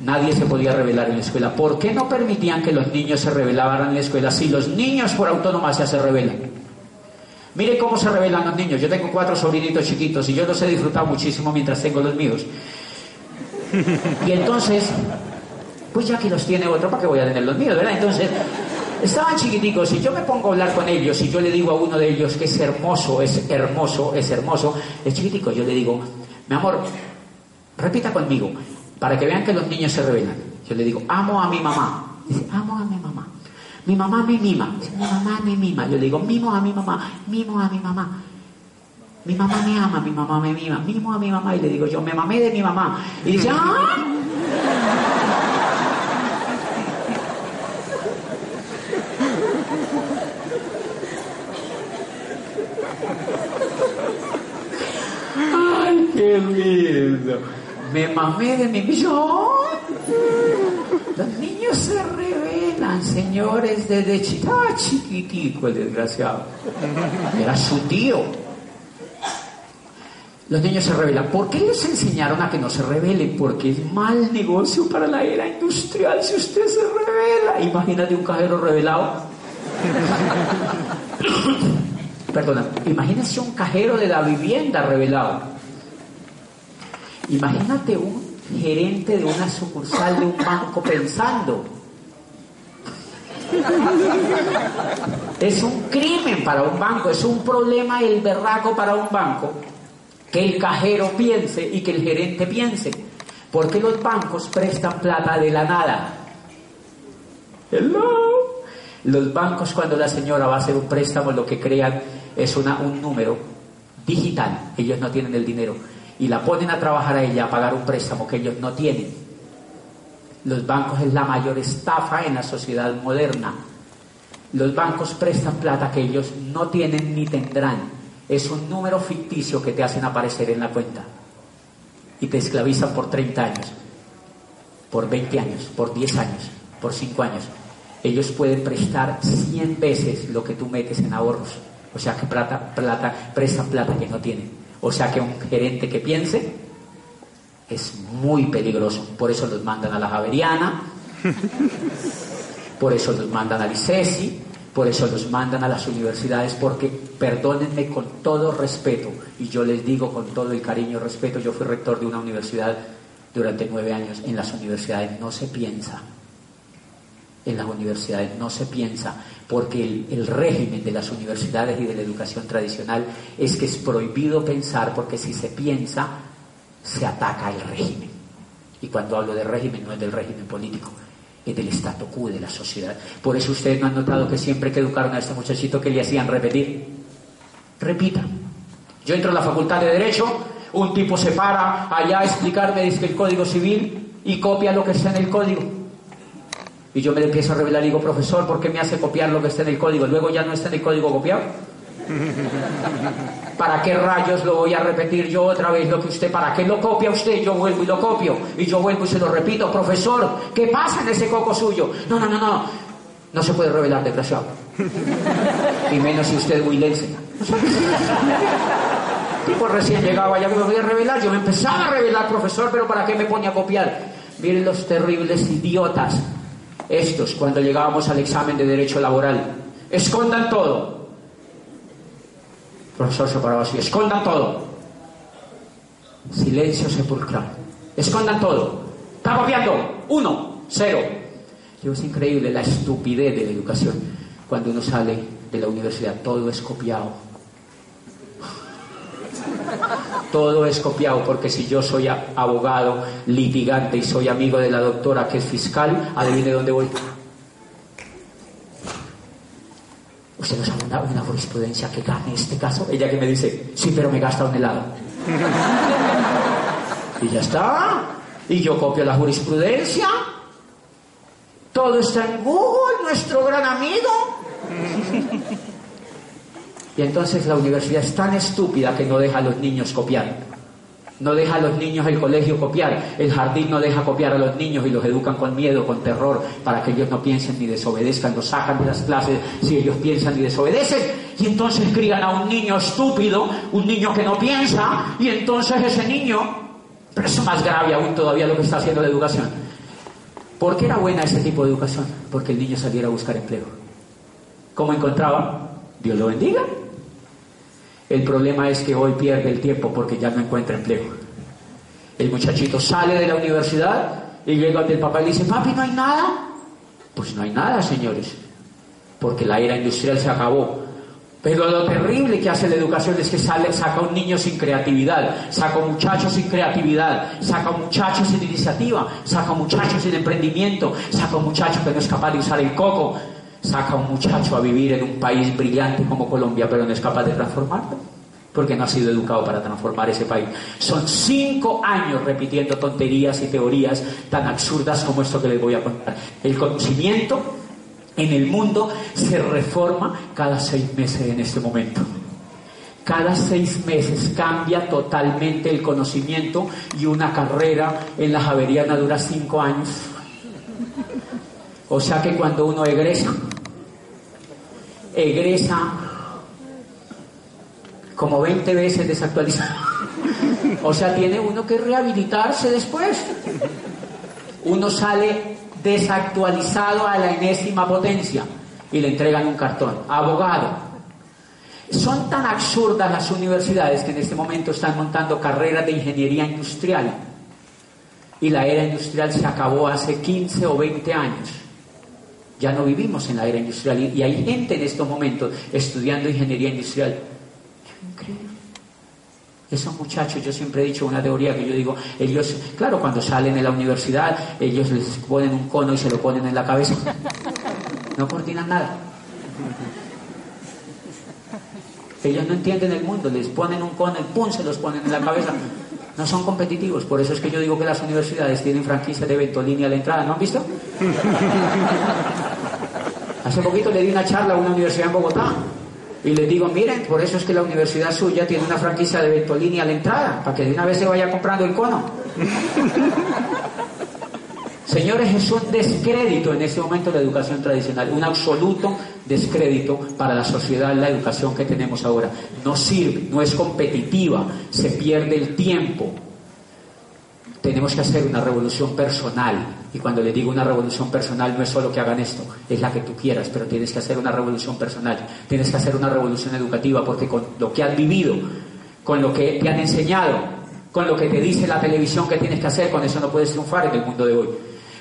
Nadie se podía revelar en la escuela. ¿Por qué no permitían que los niños se revelaran en la escuela si los niños por autonomía se revelan? Mire cómo se revelan los niños. Yo tengo cuatro sobrinitos chiquitos y yo los he disfrutado muchísimo mientras tengo los míos. Y entonces, pues ya que los tiene otro, ¿para qué voy a tener los míos, verdad? Entonces, estaban chiquiticos y yo me pongo a hablar con ellos y yo le digo a uno de ellos que es hermoso, es hermoso, es hermoso, es chiquitico, yo le digo, mi amor, repita conmigo, para que vean que los niños se revelan. Yo le digo, amo a mi mamá. Dice, amo a mi mamá. Mi mamá me mima. Dice, mi mamá me mima. Yo le digo, mimo a mi mamá, mimo a mi mamá. Mi mamá me ama, mi mamá me mima, mimo a mi mamá. Y le digo, yo me mamé de mi mamá. Y dice, ¡ah! ¡Ay, qué lindo! Me mamé de mi millón. Los niños se revelan, señores, desde ah, chiquitico el desgraciado. Era su tío. Los niños se revelan. ¿Por qué les enseñaron a que no se revelen? Porque es mal negocio para la era industrial si usted se revela. Imagínate un cajero revelado. Perdona, imagínese un cajero de la vivienda revelado. Imagínate un gerente de una sucursal de un banco pensando. Es un crimen para un banco, es un problema el berraco para un banco que el cajero piense y que el gerente piense. Porque los bancos prestan plata de la nada. Hello. Los bancos cuando la señora va a hacer un préstamo lo que crean es una, un número digital. Ellos no tienen el dinero. Y la ponen a trabajar a ella a pagar un préstamo que ellos no tienen. Los bancos es la mayor estafa en la sociedad moderna. Los bancos prestan plata que ellos no tienen ni tendrán. Es un número ficticio que te hacen aparecer en la cuenta. Y te esclavizan por 30 años, por 20 años, por 10 años, por 5 años. Ellos pueden prestar 100 veces lo que tú metes en ahorros. O sea que plata, plata, prestan plata que no tienen. O sea que un gerente que piense es muy peligroso. Por eso los mandan a la Javeriana, por eso los mandan al ICESI, por eso los mandan a las universidades, porque perdónenme con todo respeto, y yo les digo con todo el cariño y respeto, yo fui rector de una universidad durante nueve años, en las universidades no se piensa, en las universidades no se piensa, porque el, régimen de las universidades y de la educación tradicional es que es prohibido pensar, porque si se piensa, se ataca el régimen. Y cuando hablo de régimen no es del régimen político, es del statu quo de la sociedad. Por eso ustedes no han notado que siempre que educaron a este muchachito que le hacían repetir, repita. Yo entro a la facultad de Derecho, un tipo se para allá a explicarme dice el Código Civil y copia lo que está en el código. Y yo me empiezo a revelar y digo, profesor, ¿por qué me hace copiar lo que está en el código? Luego ya no está en el código copiado. ¿Para qué rayos lo voy a repetir yo otra vez lo que usted, para qué lo copia usted? Yo vuelvo y lo copio. Y yo vuelvo y se lo repito, profesor, ¿qué pasa en ese coco suyo? No, no, no, no. No se puede revelar, desgraciado. Y menos si usted es huilense. Tipo recién llegaba, ya que me voy a revelar. Yo me empezaba a revelar, profesor, pero ¿para qué me pone a copiar? Miren los terribles idiotas. Estos, cuando llegábamos al examen de derecho laboral, escondan todo profesor se paraba así, escondan todo. Silencio sepulcral. Escondan todo. Está copiando. Uno, cero. Yo, es increíble la estupidez de la educación. Cuando uno sale de la universidad, todo es copiado. Todo es copiado porque si yo soy abogado, litigante y soy amigo de la doctora que es fiscal, adivine dónde voy. ¿Usted nos ha una, una jurisprudencia que gane este caso? Ella que me dice, sí, pero me gasta un helado. y ya está. Y yo copio la jurisprudencia. Todo está en Google, nuestro gran amigo. Y entonces la universidad es tan estúpida que no deja a los niños copiar. No deja a los niños el colegio copiar, el jardín no deja copiar a los niños y los educan con miedo, con terror, para que ellos no piensen ni desobedezcan, los sacan de las clases si ellos piensan y desobedecen. Y entonces crían a un niño estúpido, un niño que no piensa, y entonces ese niño, pero es más grave aún todavía lo que está haciendo la educación. ¿Por qué era buena ese tipo de educación? Porque el niño saliera a buscar empleo. ¿Cómo encontraba? Dios lo bendiga. El problema es que hoy pierde el tiempo porque ya no encuentra empleo. El muchachito sale de la universidad y llega ante el papá y le dice, papi, ¿no hay nada? Pues no hay nada, señores, porque la era industrial se acabó. Pero lo terrible que hace la educación es que sale, saca un niño sin creatividad, saca un muchacho sin creatividad, saca un muchacho sin iniciativa, saca un muchacho sin emprendimiento, saca un muchacho que no es capaz de usar el coco, saca a un muchacho a vivir en un país brillante como Colombia, pero no es capaz de transformarlo, porque no ha sido educado para transformar ese país. Son cinco años repitiendo tonterías y teorías tan absurdas como esto que les voy a contar. El conocimiento en el mundo se reforma cada seis meses en este momento. Cada seis meses cambia totalmente el conocimiento y una carrera en la Javeriana dura cinco años. O sea que cuando uno egresa, egresa como 20 veces desactualizado. O sea, tiene uno que rehabilitarse después. Uno sale desactualizado a la enésima potencia y le entregan un cartón. Abogado. Son tan absurdas las universidades que en este momento están montando carreras de ingeniería industrial. Y la era industrial se acabó hace 15 o 20 años. Ya no vivimos en la era industrial y hay gente en estos momentos estudiando ingeniería industrial. Increíble. Esos muchachos, yo siempre he dicho una teoría que yo digo, ellos, claro, cuando salen de la universidad, ellos les ponen un cono y se lo ponen en la cabeza. No coordinan nada. Ellos no entienden el mundo, les ponen un cono y pum, se los ponen en la cabeza. No son competitivos, por eso es que yo digo que las universidades tienen franquicia de Ventolini a la entrada, ¿no han visto? Hace poquito le di una charla a una universidad en Bogotá y les digo, miren, por eso es que la universidad suya tiene una franquicia de Ventolini a la entrada, para que de una vez se vaya comprando el cono. Señores, es un descrédito en este momento la educación tradicional, un absoluto descrédito para la sociedad la educación que tenemos ahora. No sirve, no es competitiva, se pierde el tiempo. Tenemos que hacer una revolución personal. Y cuando le digo una revolución personal no es solo que hagan esto, es la que tú quieras, pero tienes que hacer una revolución personal. Tienes que hacer una revolución educativa porque con lo que has vivido, con lo que te han enseñado, con lo que te dice la televisión que tienes que hacer, con eso no puedes triunfar en el mundo de hoy.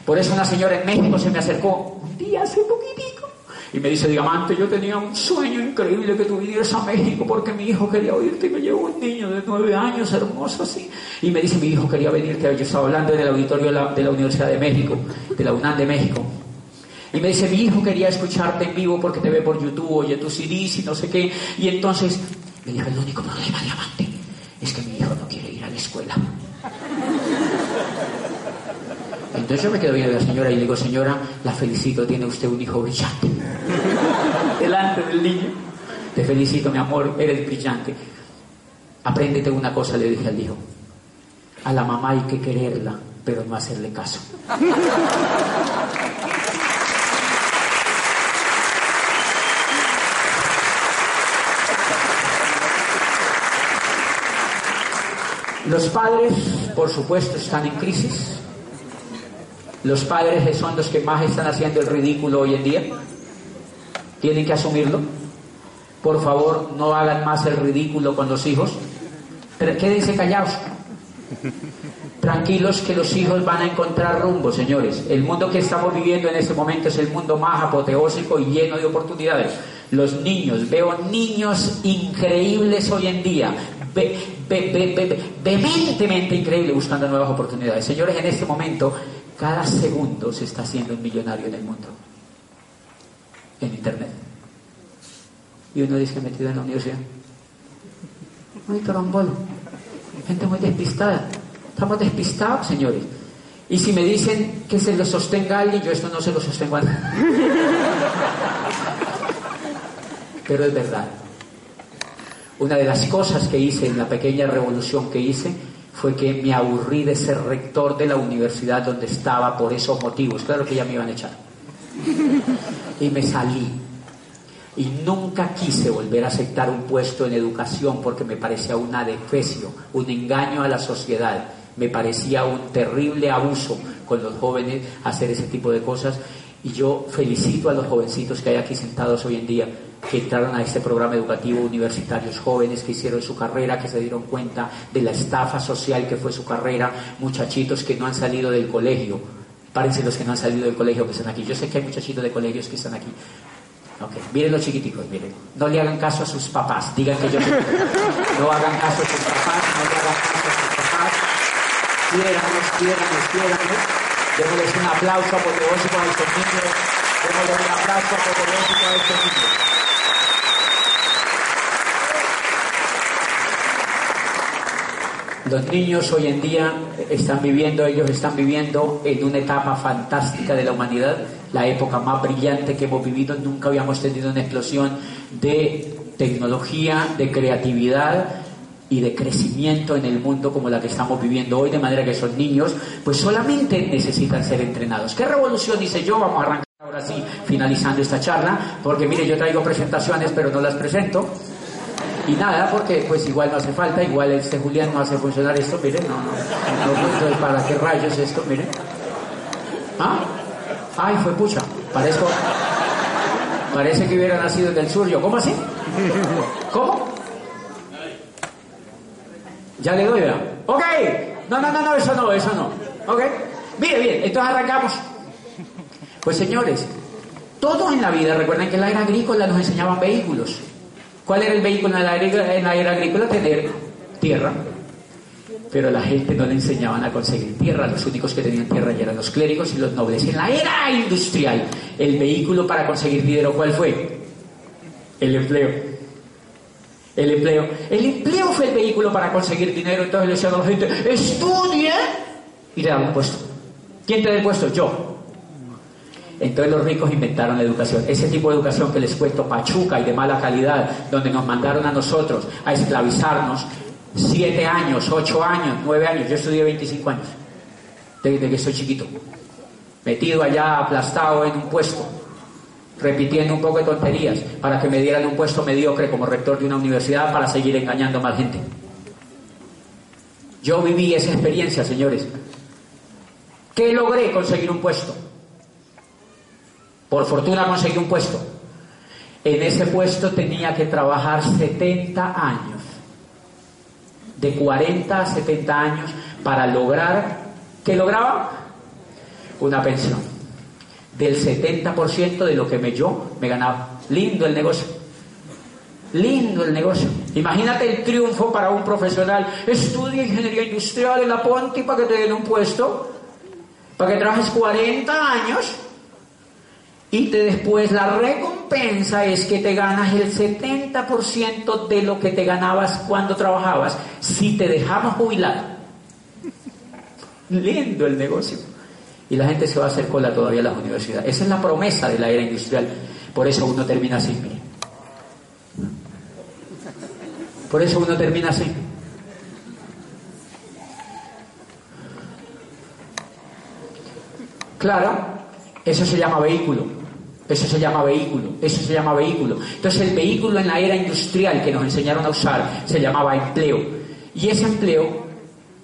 Por eso una señora en México se me acercó un día hace poquitico y me dice, Diamante, yo tenía un sueño increíble que tú vinieras a México porque mi hijo quería oírte y me llevó un niño de nueve años, hermoso así. Y me dice, mi hijo quería venirte, yo estaba hablando en el auditorio de la, Universidad de México, de la UNAM de México. Y me dice, mi hijo quería escucharte en vivo porque te ve por YouTube, oye tus CDs y no sé qué. Y entonces me dijo, el único problema, Diamante, es que mi hijo no quiere ir a la escuela. Entonces yo me quedo viendo a la señora y le digo, señora, la felicito, tiene usted un hijo brillante. Delante del niño. Te felicito, mi amor, eres brillante. Apréndete una cosa, le dije al hijo. A la mamá hay que quererla, pero no hacerle caso. Los padres, por supuesto, están en crisis. Los padres son los que más están haciendo el ridículo hoy en día. Tienen que asumirlo. Por favor, no hagan más el ridículo con los hijos. Pero quédense callados. Tranquilos que los hijos van a encontrar rumbo, señores. El mundo que estamos viviendo en este momento es el mundo más apoteósico y lleno de oportunidades. Los niños, veo niños increíbles hoy en día, vehementemente increíbles buscando nuevas oportunidades. Señores, en este momento cada segundo se está haciendo un millonario en el mundo. En Internet. Y uno dice metido en la universidad. Muy trombolo. Gente muy despistada. Estamos despistados, señores. Y si me dicen que se lo sostenga alguien, yo esto no se lo sostengo a nadie. Pero es verdad. Una de las cosas que hice en la pequeña revolución que hice fue que me aburrí de ser rector de la universidad donde estaba por esos motivos. Claro que ya me iban a echar. Y me salí. Y nunca quise volver a aceptar un puesto en educación porque me parecía un adefesio, un engaño a la sociedad. Me parecía un terrible abuso con los jóvenes hacer ese tipo de cosas. Y yo felicito a los jovencitos que hay aquí sentados hoy en día que entraron a este programa educativo, universitarios jóvenes que hicieron su carrera, que se dieron cuenta de la estafa social que fue su carrera, muchachitos que no han salido del colegio. Párense los que no han salido del colegio que están aquí. Yo sé que hay muchachitos de colegios que están aquí. Okay. Miren los chiquiticos, miren. No le hagan caso a sus papás. Digan que yo No hagan caso a sus papás, no le hagan caso a sus papás. Quiéranlos, quiéranlos, quiéranlos. Démosles un aplauso apoteósico a estos niños. Démosles un aplauso apoteósico a estos niños. Los niños hoy en día están viviendo, ellos están viviendo en una etapa fantástica de la humanidad, la época más brillante que hemos vivido, nunca habíamos tenido una explosión de tecnología, de creatividad y de crecimiento en el mundo como la que estamos viviendo hoy, de manera que esos niños pues solamente necesitan ser entrenados. ¿Qué revolución hice yo? Vamos a arrancar ahora sí, finalizando esta charla, porque mire, yo traigo presentaciones, pero no las presento. Y nada, porque pues igual no hace falta, igual este Julián no hace funcionar esto, miren, no, no, no ¿para qué rayos esto? Miren. ¿Ah? Ay, fue pucha, parezco, parece que hubiera nacido en el sur, yo, ¿cómo así? ¿Cómo? Ya le doy, ¿verdad? Ok. No, no, no, no, eso no, eso no. Ok. Mire, bien, entonces arrancamos. Pues señores, todos en la vida, recuerden que en la era agrícola nos enseñaban vehículos. ¿Cuál era el vehículo en la era, agrícola? Tener tierra. Pero la gente no le enseñaban a conseguir tierra. Los únicos que tenían tierra eran los clérigos y los nobles. En la era industrial, el vehículo para conseguir dinero, ¿cuál fue? El empleo. El empleo. El empleo fue el vehículo para conseguir dinero. Entonces le decían a la gente, estudie y le daban un puesto. ¿Quién te da el puesto? Yo. Entonces los ricos inventaron la educación. Ese tipo de educación que les cuento pachuca y de mala calidad, donde nos mandaron a nosotros a esclavizarnos siete años, ocho años, nueve años. Yo estudié 25 años, desde que soy chiquito. Metido allá, aplastado en un puesto, repitiendo un poco de tonterías para que me dieran un puesto mediocre como rector de una universidad para seguir engañando a más gente. Yo viví esa experiencia, señores. ¿Qué logré conseguir un puesto? Por fortuna conseguí un puesto. En ese puesto tenía que trabajar 70 años. De 40 a 70 años para lograr, ¿qué lograba? Una pensión. Del 70% de lo que me yo me ganaba. Lindo el negocio. Lindo el negocio. Imagínate el triunfo para un profesional. Estudia ingeniería industrial en la Ponti para que te den un puesto. Para que trabajes 40 años y después la recompensa es que te ganas el 70% de lo que te ganabas cuando trabajabas si te dejamos jubilar. Lindo el negocio. Y la gente se va a hacer cola todavía a las universidades. Esa es la promesa de la era industrial. Por eso uno termina así. Por eso uno termina así. Claro, eso se llama vehículo. Eso se llama vehículo, eso se llama vehículo. Entonces el vehículo en la era industrial que nos enseñaron a usar se llamaba empleo. Y ese empleo,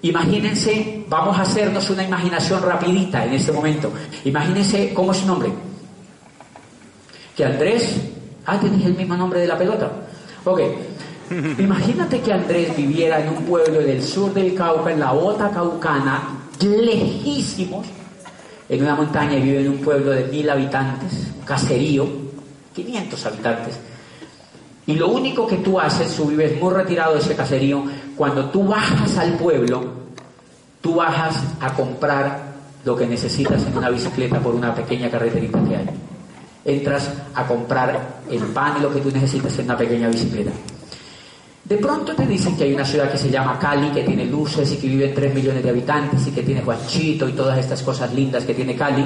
imagínense, vamos a hacernos una imaginación rapidita en este momento. Imagínense, ¿cómo es su nombre? Que Andrés, ah, tienes el mismo nombre de la pelota. Ok, imagínate que Andrés viviera en un pueblo del sur del Cauca, en la bota caucana, lejísimos, en una montaña y vive en un pueblo de mil habitantes, un caserío, 500 habitantes. Y lo único que tú haces, tú vives muy retirado de ese caserío, cuando tú bajas al pueblo, tú bajas a comprar lo que necesitas en una bicicleta por una pequeña carreterita que hay. Entras a comprar el pan y lo que tú necesitas en una pequeña bicicleta. De pronto te dicen que hay una ciudad que se llama Cali, que tiene luces y que viven 3 millones de habitantes y que tiene Juanchito y todas estas cosas lindas que tiene Cali.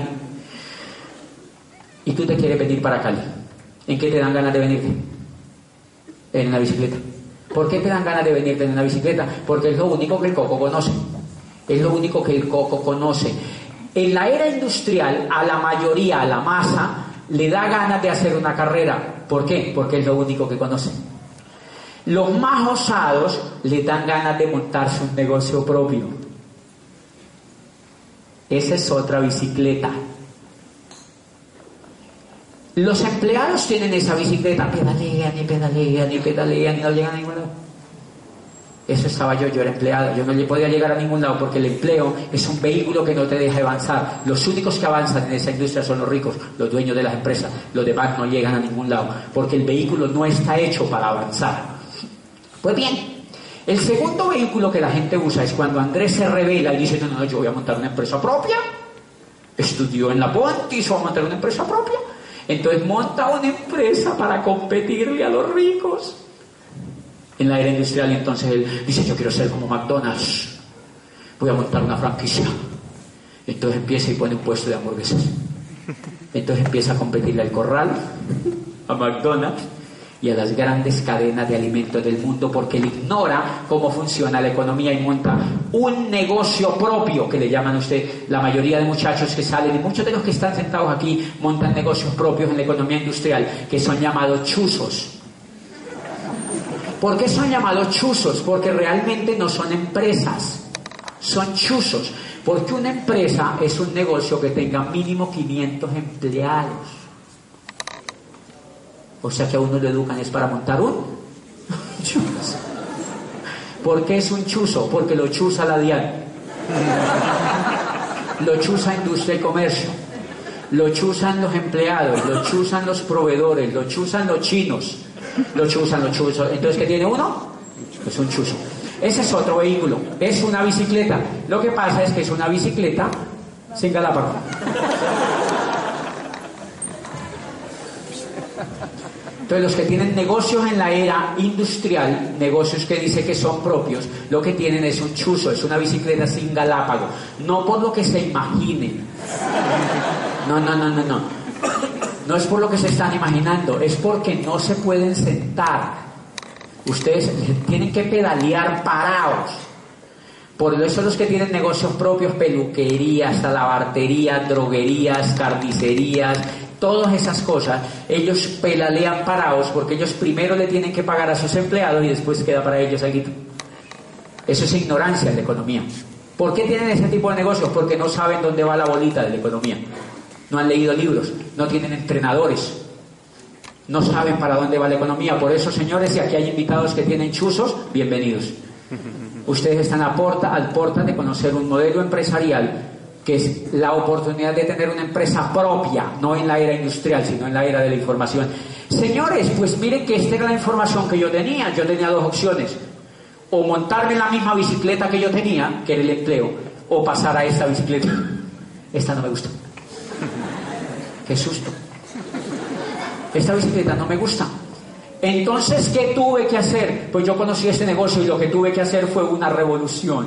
Y tú te quieres venir para Cali. ¿En qué te dan ganas de venirte? En una bicicleta. ¿Por qué te dan ganas de venirte en una bicicleta? Porque es lo único que el coco conoce. Es lo único que el coco conoce. En la era industrial, a la mayoría, a la masa, le da ganas de hacer una carrera. ¿Por qué? Porque es lo único que conoce. Los más osados le dan ganas de montarse un negocio propio. Esa es otra bicicleta. Los empleados tienen esa bicicleta, pedalean y pedalean y pedalean y no llegan a ningún lado. Eso estaba yo, yo era empleado, yo no le podía llegar a ningún lado porque el empleo es un vehículo que no te deja avanzar. Los únicos que avanzan en esa industria son los ricos, los dueños de las empresas. Los demás no llegan a ningún lado porque el vehículo no está hecho para avanzar. Pues bien, el segundo vehículo que la gente usa es cuando Andrés se revela y dice, no, no, yo voy a montar una empresa propia. Estudió en la Ponti, va a montar una empresa propia. Entonces monta una empresa para competirle a los ricos. En la era industrial entonces él dice, yo quiero ser como McDonald's. Voy a montar una franquicia. Entonces empieza y pone un puesto de hamburguesas. Entonces empieza a competirle al corral, a McDonald's y a las grandes cadenas de alimentos del mundo porque él ignora cómo funciona la economía y monta un negocio propio que le llaman a usted la mayoría de muchachos que salen y muchos de los que están sentados aquí montan negocios propios en la economía industrial que son llamados chuzos. ¿Por qué son llamados chuzos? Porque realmente no son empresas, son chuzos. Porque una empresa es un negocio que tenga mínimo 500 empleados. O sea que a uno lo educan es para montar un chuzo. ¿Por qué es un chuzo? Porque lo chuza la DIAN. Lo chuza Industria y Comercio. Lo chuzan los empleados, lo chuzan los proveedores, lo chuzan los chinos, lo chuzan los chuzos. Entonces, ¿qué tiene uno? Es un chuzo. Ese es otro vehículo, es una bicicleta. Lo que pasa es que es una bicicleta sin galápago. Entonces los que tienen negocios en la era industrial, negocios que dice que son propios, lo que tienen es un chuzo, es una bicicleta sin galápago. No por lo que se imaginen. No, no, no, no, no. No es por lo que se están imaginando, es porque no se pueden sentar. Ustedes tienen que pedalear parados. Por eso los que tienen negocios propios, peluquerías, alabarterías, droguerías, carnicerías, todas esas cosas, ellos pedalean parados porque ellos primero le tienen que pagar a sus empleados y después queda para ellos algo. Eso es ignorancia de la economía. ¿Por qué tienen ese tipo de negocios? Porque no saben dónde va la bolita de la economía. No han leído libros, no tienen entrenadores, no saben para dónde va la economía. Por eso, señores, si aquí hay invitados que tienen chuzos, bienvenidos. Ustedes están a al porta de conocer un modelo empresarial que es la oportunidad de tener una empresa propia, no en la era industrial, sino en la era de la información. Señores, pues miren que esta era la información que yo tenía. Yo tenía dos opciones. O montarme la misma bicicleta que yo tenía, que era el empleo, o pasar a esta bicicleta. Esta no me gusta. Qué susto. Esta bicicleta no me gusta. Entonces, ¿qué tuve que hacer? Pues yo conocí este negocio y lo que tuve que hacer fue una revolución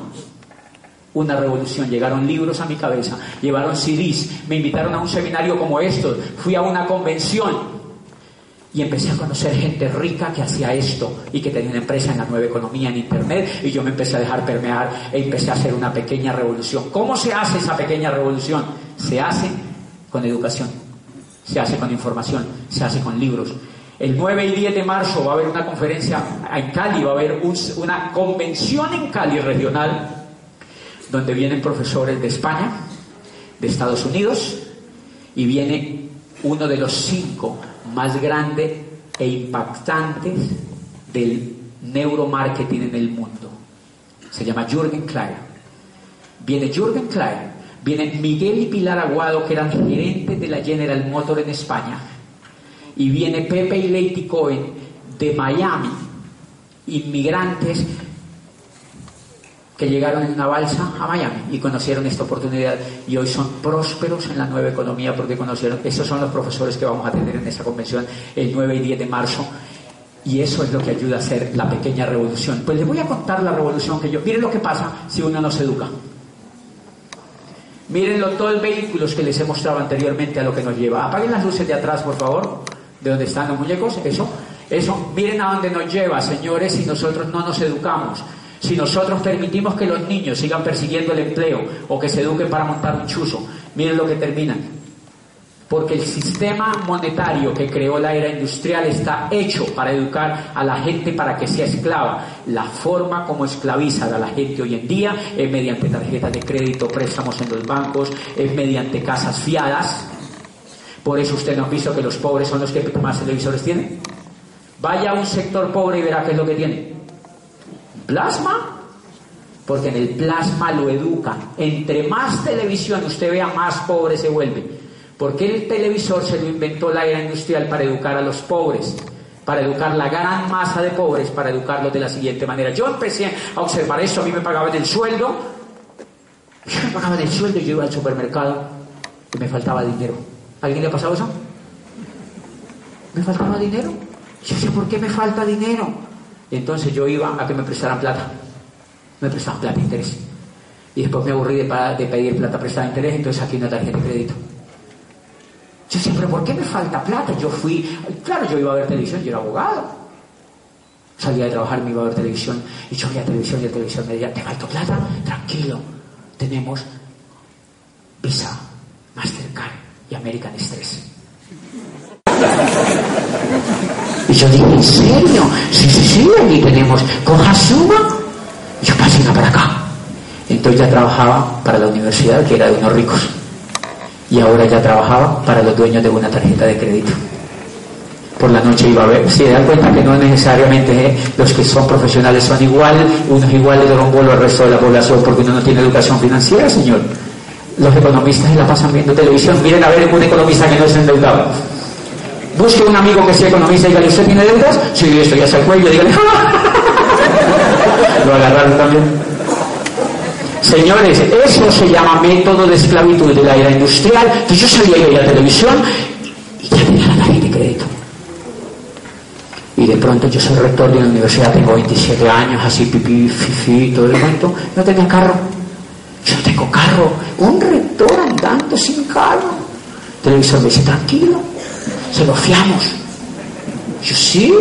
una revolución. Llegaron libros a mi cabeza, llevaron CDs, me invitaron a un seminario como estos, fui a una convención y empecé a conocer gente rica que hacía esto y que tenía una empresa en la nueva economía en Internet y yo me empecé a dejar permear e empecé a hacer una pequeña revolución. ¿Cómo se hace esa pequeña revolución? Se hace con educación, se hace con información, se hace con libros. El 9 y 10 de marzo va a haber una conferencia en Cali, va a haber una convención en Cali regional donde vienen profesores de España, de Estados Unidos, y viene uno de los cinco más grandes e impactantes del neuromarketing en el mundo. Se llama Jürgen Klein. Viene Jürgen Klein, viene Miguel y Pilar Aguado, que eran gerentes de la General Motor en España, y viene Pepe y Lady Cohen de Miami, inmigrantes que llegaron en una balsa a Miami y conocieron esta oportunidad y hoy son prósperos en la nueva economía porque conocieron, estos son los profesores que vamos a tener en esta convención el 9 y 10 de marzo y eso es lo que ayuda a hacer la pequeña revolución. Pues les voy a contar la revolución que yo, miren lo que pasa si uno no se educa. Mírenlo todos los vehículos que les he mostrado anteriormente a lo que nos lleva. Apaguen las luces de atrás, por favor, de donde están los muñecos, eso. Eso, miren a dónde nos lleva, señores, si nosotros no nos educamos. Si nosotros permitimos que los niños sigan persiguiendo el empleo o que se eduquen para montar un chuzo, miren lo que terminan. Porque el sistema monetario que creó la era industrial está hecho para educar a la gente para que sea esclava. La forma como esclavizan a la gente hoy en día es mediante tarjetas de crédito, préstamos en los bancos, es mediante casas fiadas. Por eso usted no ha visto que los pobres son los que más televisores tienen. Vaya a un sector pobre y verá qué es lo que tiene plasma, porque en el plasma lo educan. Entre más televisión usted vea, más pobre se vuelve. Porque el televisor se lo inventó la era industrial para educar a los pobres, para educar la gran masa de pobres, para educarlos de la siguiente manera. Yo empecé a observar eso, a mí me pagaban el sueldo, yo me pagaban el sueldo yo iba al supermercado y me faltaba dinero. ¿Alguien le ha pasado eso? ¿Me faltaba dinero? Yo sé por qué me falta dinero. Entonces yo iba a que me prestaran plata. Me prestaban plata, interés. Y después me aburrí de, pedir plata prestada interés, entonces aquí una tarjeta de crédito. Yo siempre, ¿por qué me falta plata? Yo fui, claro, yo iba a ver televisión, yo era abogado. Salía de trabajar, me iba a ver televisión, y yo veía televisión y la televisión me decía, ¿te falta plata? Tranquilo, tenemos Visa, Mastercard y American Express. Y yo dije, ¿en serio? Sí, sí, sí, aquí tenemos coja suma. Yo pasé para acá. Entonces ya trabajaba para la universidad, que era de unos ricos. Y ahora ya trabajaba para los dueños de una tarjeta de crédito. por la noche iba a ver. Se dan cuenta que no necesariamente eh, los que son profesionales son igual, unos iguales de bolo al resto de la población porque uno no tiene educación financiera, señor. Los economistas se la pasan viendo televisión. Miren a ver un economista que no es endeudado. Busque un amigo que sea economista y dígale, ¿usted tiene deudas? Sí, esto ya es el cuello. Dígale, lo agarraron también. Señores, eso se llama método de esclavitud de la era industrial. Que yo salía de la televisión y ya tenía la tarjeta de crédito. Y de pronto yo soy rector de una universidad, tengo 27 años, así pipí, fifi, todo el cuento. No tenía carro. Yo tengo carro. Un rector andando sin carro. El televisor me dice, tranquilo, se lo fiamos. Yo sí,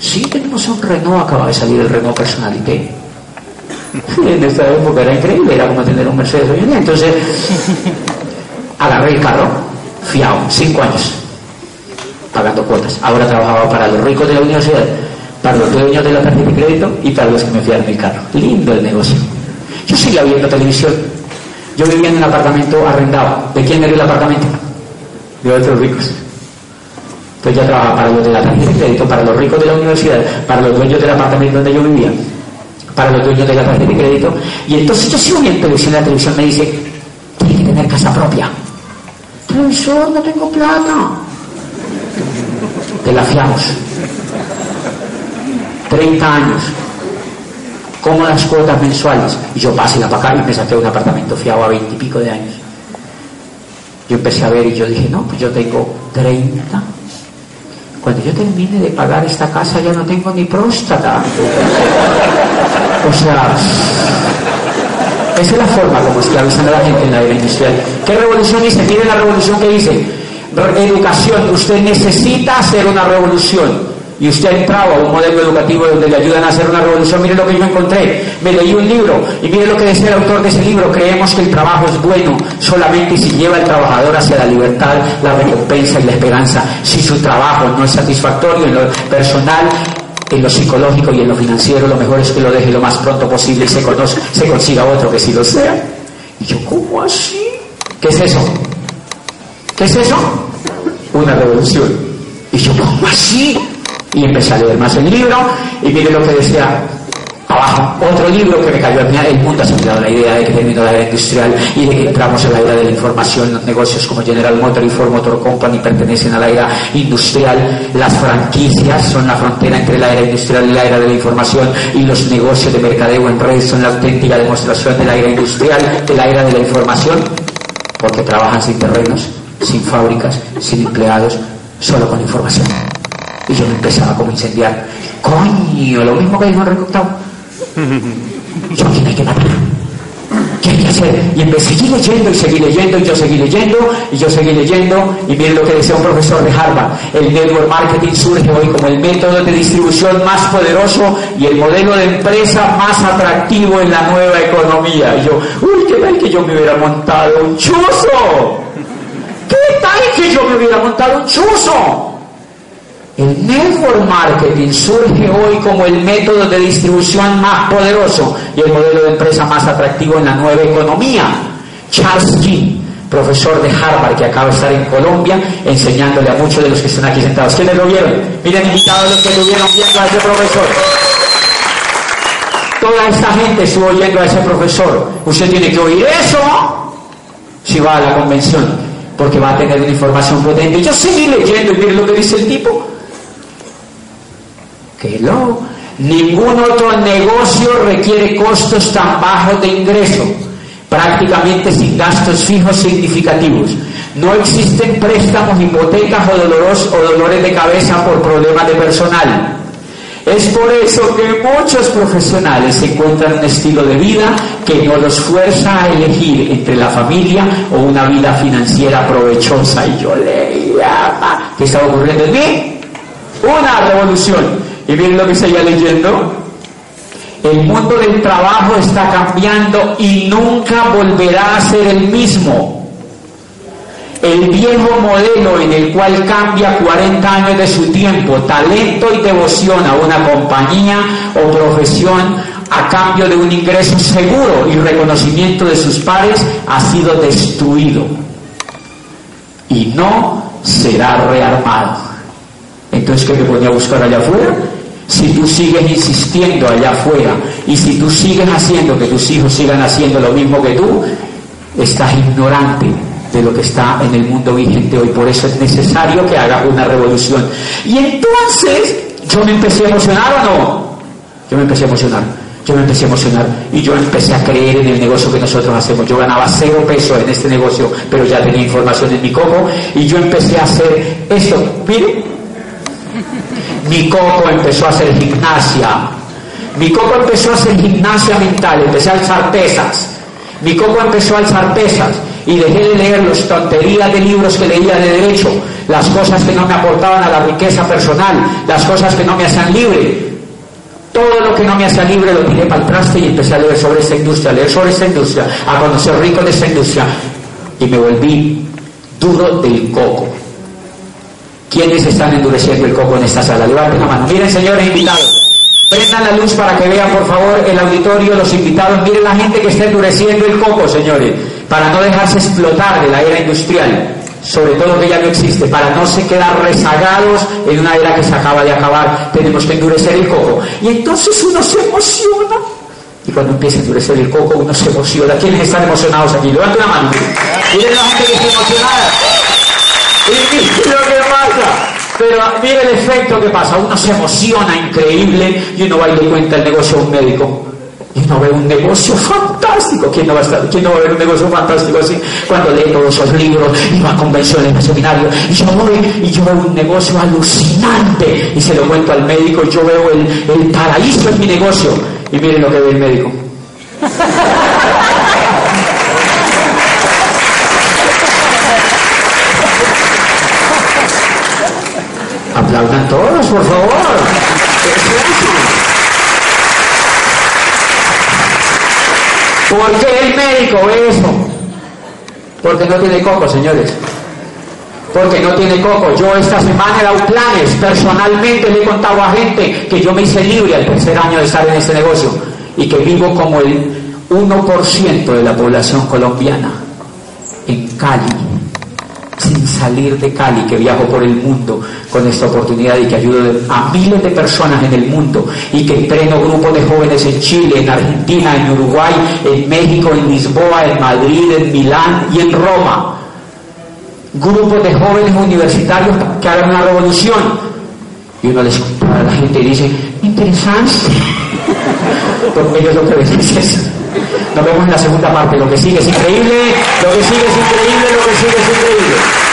sí tenemos un Renault, acaba de salir el Renault Personalité. En esta época era increíble, era como tener un Mercedes hoy en. Entonces, agarré el carro, fiado, cinco años pagando cuotas. Ahora trabajaba para los ricos de la universidad, para los dueños de la tarjeta de crédito y para los que me fiaron el carro. Lindo el negocio. Yo seguía viendo televisión. Yo vivía en un apartamento arrendado. ¿De quién era el apartamento? De otros ricos. Entonces ya trabajaba para los de la tarjeta de crédito, para los ricos de la universidad, para los dueños del apartamento donde yo vivía, para los dueños de la tarjeta de crédito. Y entonces yo sigo viendo televisión, la televisión me dice, tiene que tener casa propia. Televisor, no tengo plata te la fiamos. 30 años. Como las cuotas mensuales. Y yo pasé la para acá y me saqué un apartamento fiado a 20 y pico de años. Yo empecé a ver y yo dije, no, pues yo tengo 30. Cuando yo termine de pagar esta casa ya no tengo ni próstata. O sea, esa es la forma como esclavizan a la gente en la era industrial. ¿Qué revolución dice? Miren la revolución que dice educación, usted necesita hacer una revolución. Y usted ha entrado a un modelo educativo donde le ayudan a hacer una revolución. Mire lo que yo encontré. Me leí un libro y mire lo que decía el autor de ese libro. Creemos que el trabajo es bueno solamente si lleva al trabajador hacia la libertad, la recompensa y la esperanza. Si su trabajo no es satisfactorio en lo personal, en lo psicológico y en lo financiero, lo mejor es que lo deje lo más pronto posible y se, se consiga otro que sí lo sea. Y yo, ¿cómo así? ¿Qué es eso? ¿Qué es eso? Una revolución. Y yo, ¿cómo así? Y empecé a leer más el libro y mire lo que decía abajo. Otro libro que me cayó a mí, el mundo ha cambiado la idea de que terminó la era industrial y de que entramos en la era de la información. Los negocios como General Motor y Ford Motor Company pertenecen a la era industrial. Las franquicias son la frontera entre la era industrial y la era de la información y los negocios de mercadeo en redes son la auténtica demostración de la era industrial, de la era de la información, porque trabajan sin terrenos, sin fábricas, sin empleados, solo con información. Y yo me empezaba como a incendiar. Coño, lo mismo que dijo recortado. Yo, ¿quién hay que matar? ¿Qué hay que hacer? Y empecé, seguir leyendo y seguí leyendo y yo seguí leyendo y yo seguí leyendo y miren lo que decía un profesor de Harvard. El network marketing surge hoy como el método de distribución más poderoso y el modelo de empresa más atractivo en la nueva economía. Y yo, uy, qué tal que yo me hubiera montado un chuzo. ¿Qué tal que yo me hubiera montado un chuzo? El network marketing surge hoy como el método de distribución más poderoso y el modelo de empresa más atractivo en la nueva economía. Charles G., profesor de Harvard que acaba de estar en Colombia enseñándole a muchos de los que están aquí sentados. ¿Quiénes lo vieron? Miren, invitados los que lo vieron viendo a ese profesor. Toda esta gente estuvo oyendo a ese profesor. Usted tiene que oír eso si va a la convención porque va a tener una información potente. Yo seguí leyendo y miren lo que dice el tipo. No, ningún otro negocio requiere costos tan bajos de ingreso, prácticamente sin gastos fijos significativos. No existen préstamos, hipotecas o, dolores, o dolores de cabeza por problemas de personal. Es por eso que muchos profesionales encuentran un estilo de vida que no los fuerza a elegir entre la familia o una vida financiera provechosa. Y yo le ¿qué estaba ocurriendo en mí? Una revolución. Y miren lo que seguía leyendo. El mundo del trabajo está cambiando y nunca volverá a ser el mismo. El viejo modelo en el cual cambia 40 años de su tiempo, talento y devoción a una compañía o profesión a cambio de un ingreso seguro y reconocimiento de sus pares ha sido destruido y no será rearmado. Entonces ¿qué me ponía a buscar allá afuera? Si tú sigues insistiendo allá afuera y si tú sigues haciendo que tus hijos sigan haciendo lo mismo que tú, estás ignorante de lo que está en el mundo vigente hoy. Por eso es necesario que hagas una revolución. Y entonces yo me empecé a emocionar o no? Yo me empecé a emocionar. Yo me empecé a emocionar y yo empecé a creer en el negocio que nosotros hacemos. Yo ganaba cero pesos en este negocio, pero ya tenía información en mi coco y yo empecé a hacer esto. Mire, mi coco empezó a hacer gimnasia. Mi coco empezó a hacer gimnasia mental, empecé a alzar pesas. Mi coco empezó a alzar pesas y dejé de leer las tonterías de libros que leía de derecho, las cosas que no me aportaban a la riqueza personal, las cosas que no me hacían libre. Todo lo que no me hacía libre lo tiré para el traste y empecé a leer sobre esta industria, a leer sobre esta industria, a conocer rico de esta industria y me volví duro del coco. ¿Quiénes están endureciendo el coco en esta sala? Levanten la mano. Miren, señores invitados. Prendan la luz para que vean, por favor, el auditorio, los invitados. Miren la gente que está endureciendo el coco, señores, para no dejarse explotar de la era industrial, sobre todo que ya no existe, para no se quedar rezagados en una era que se acaba de acabar. Tenemos que endurecer el coco. Y entonces uno se emociona. Y cuando empieza a endurecer el coco, uno se emociona. ¿Quiénes están emocionados aquí? Levanten la mano. Miren la gente que está emocionada. Y miren lo que pasa. Pero mire el efecto que pasa. Uno se emociona increíble y uno va y le cuenta el negocio a un médico. Y uno ve un negocio fantástico. ¿Quién no va a, estar, quién no va ver un negocio fantástico así? Cuando lee todos esos libros y va a convenciones, a seminarios. Y yo voy y yo veo un negocio alucinante. Y se lo cuento al médico y yo veo el, el paraíso en mi negocio. Y miren lo que ve el médico. Aplaudan todos, por favor. ¿Por qué el médico ve eso? Porque no tiene coco, señores. Porque no tiene coco. Yo esta semana he dado planes. Personalmente le he contado a gente que yo me hice libre al tercer año de estar en este negocio y que vivo como el 1% de la población colombiana en Cali sin salir de Cali, que viajo por el mundo con esta oportunidad y que ayudo a miles de personas en el mundo y que entreno grupos de jóvenes en Chile, en Argentina, en Uruguay, en México, en Lisboa, en Madrid, en Milán y en Roma. Grupos de jóvenes universitarios que hagan una revolución. Y uno les a la gente y dice, interesante. Porque ellos lo que eso. Nos vemos en la segunda parte. Lo que sigue es increíble, lo que sigue es increíble, lo que sigue es increíble.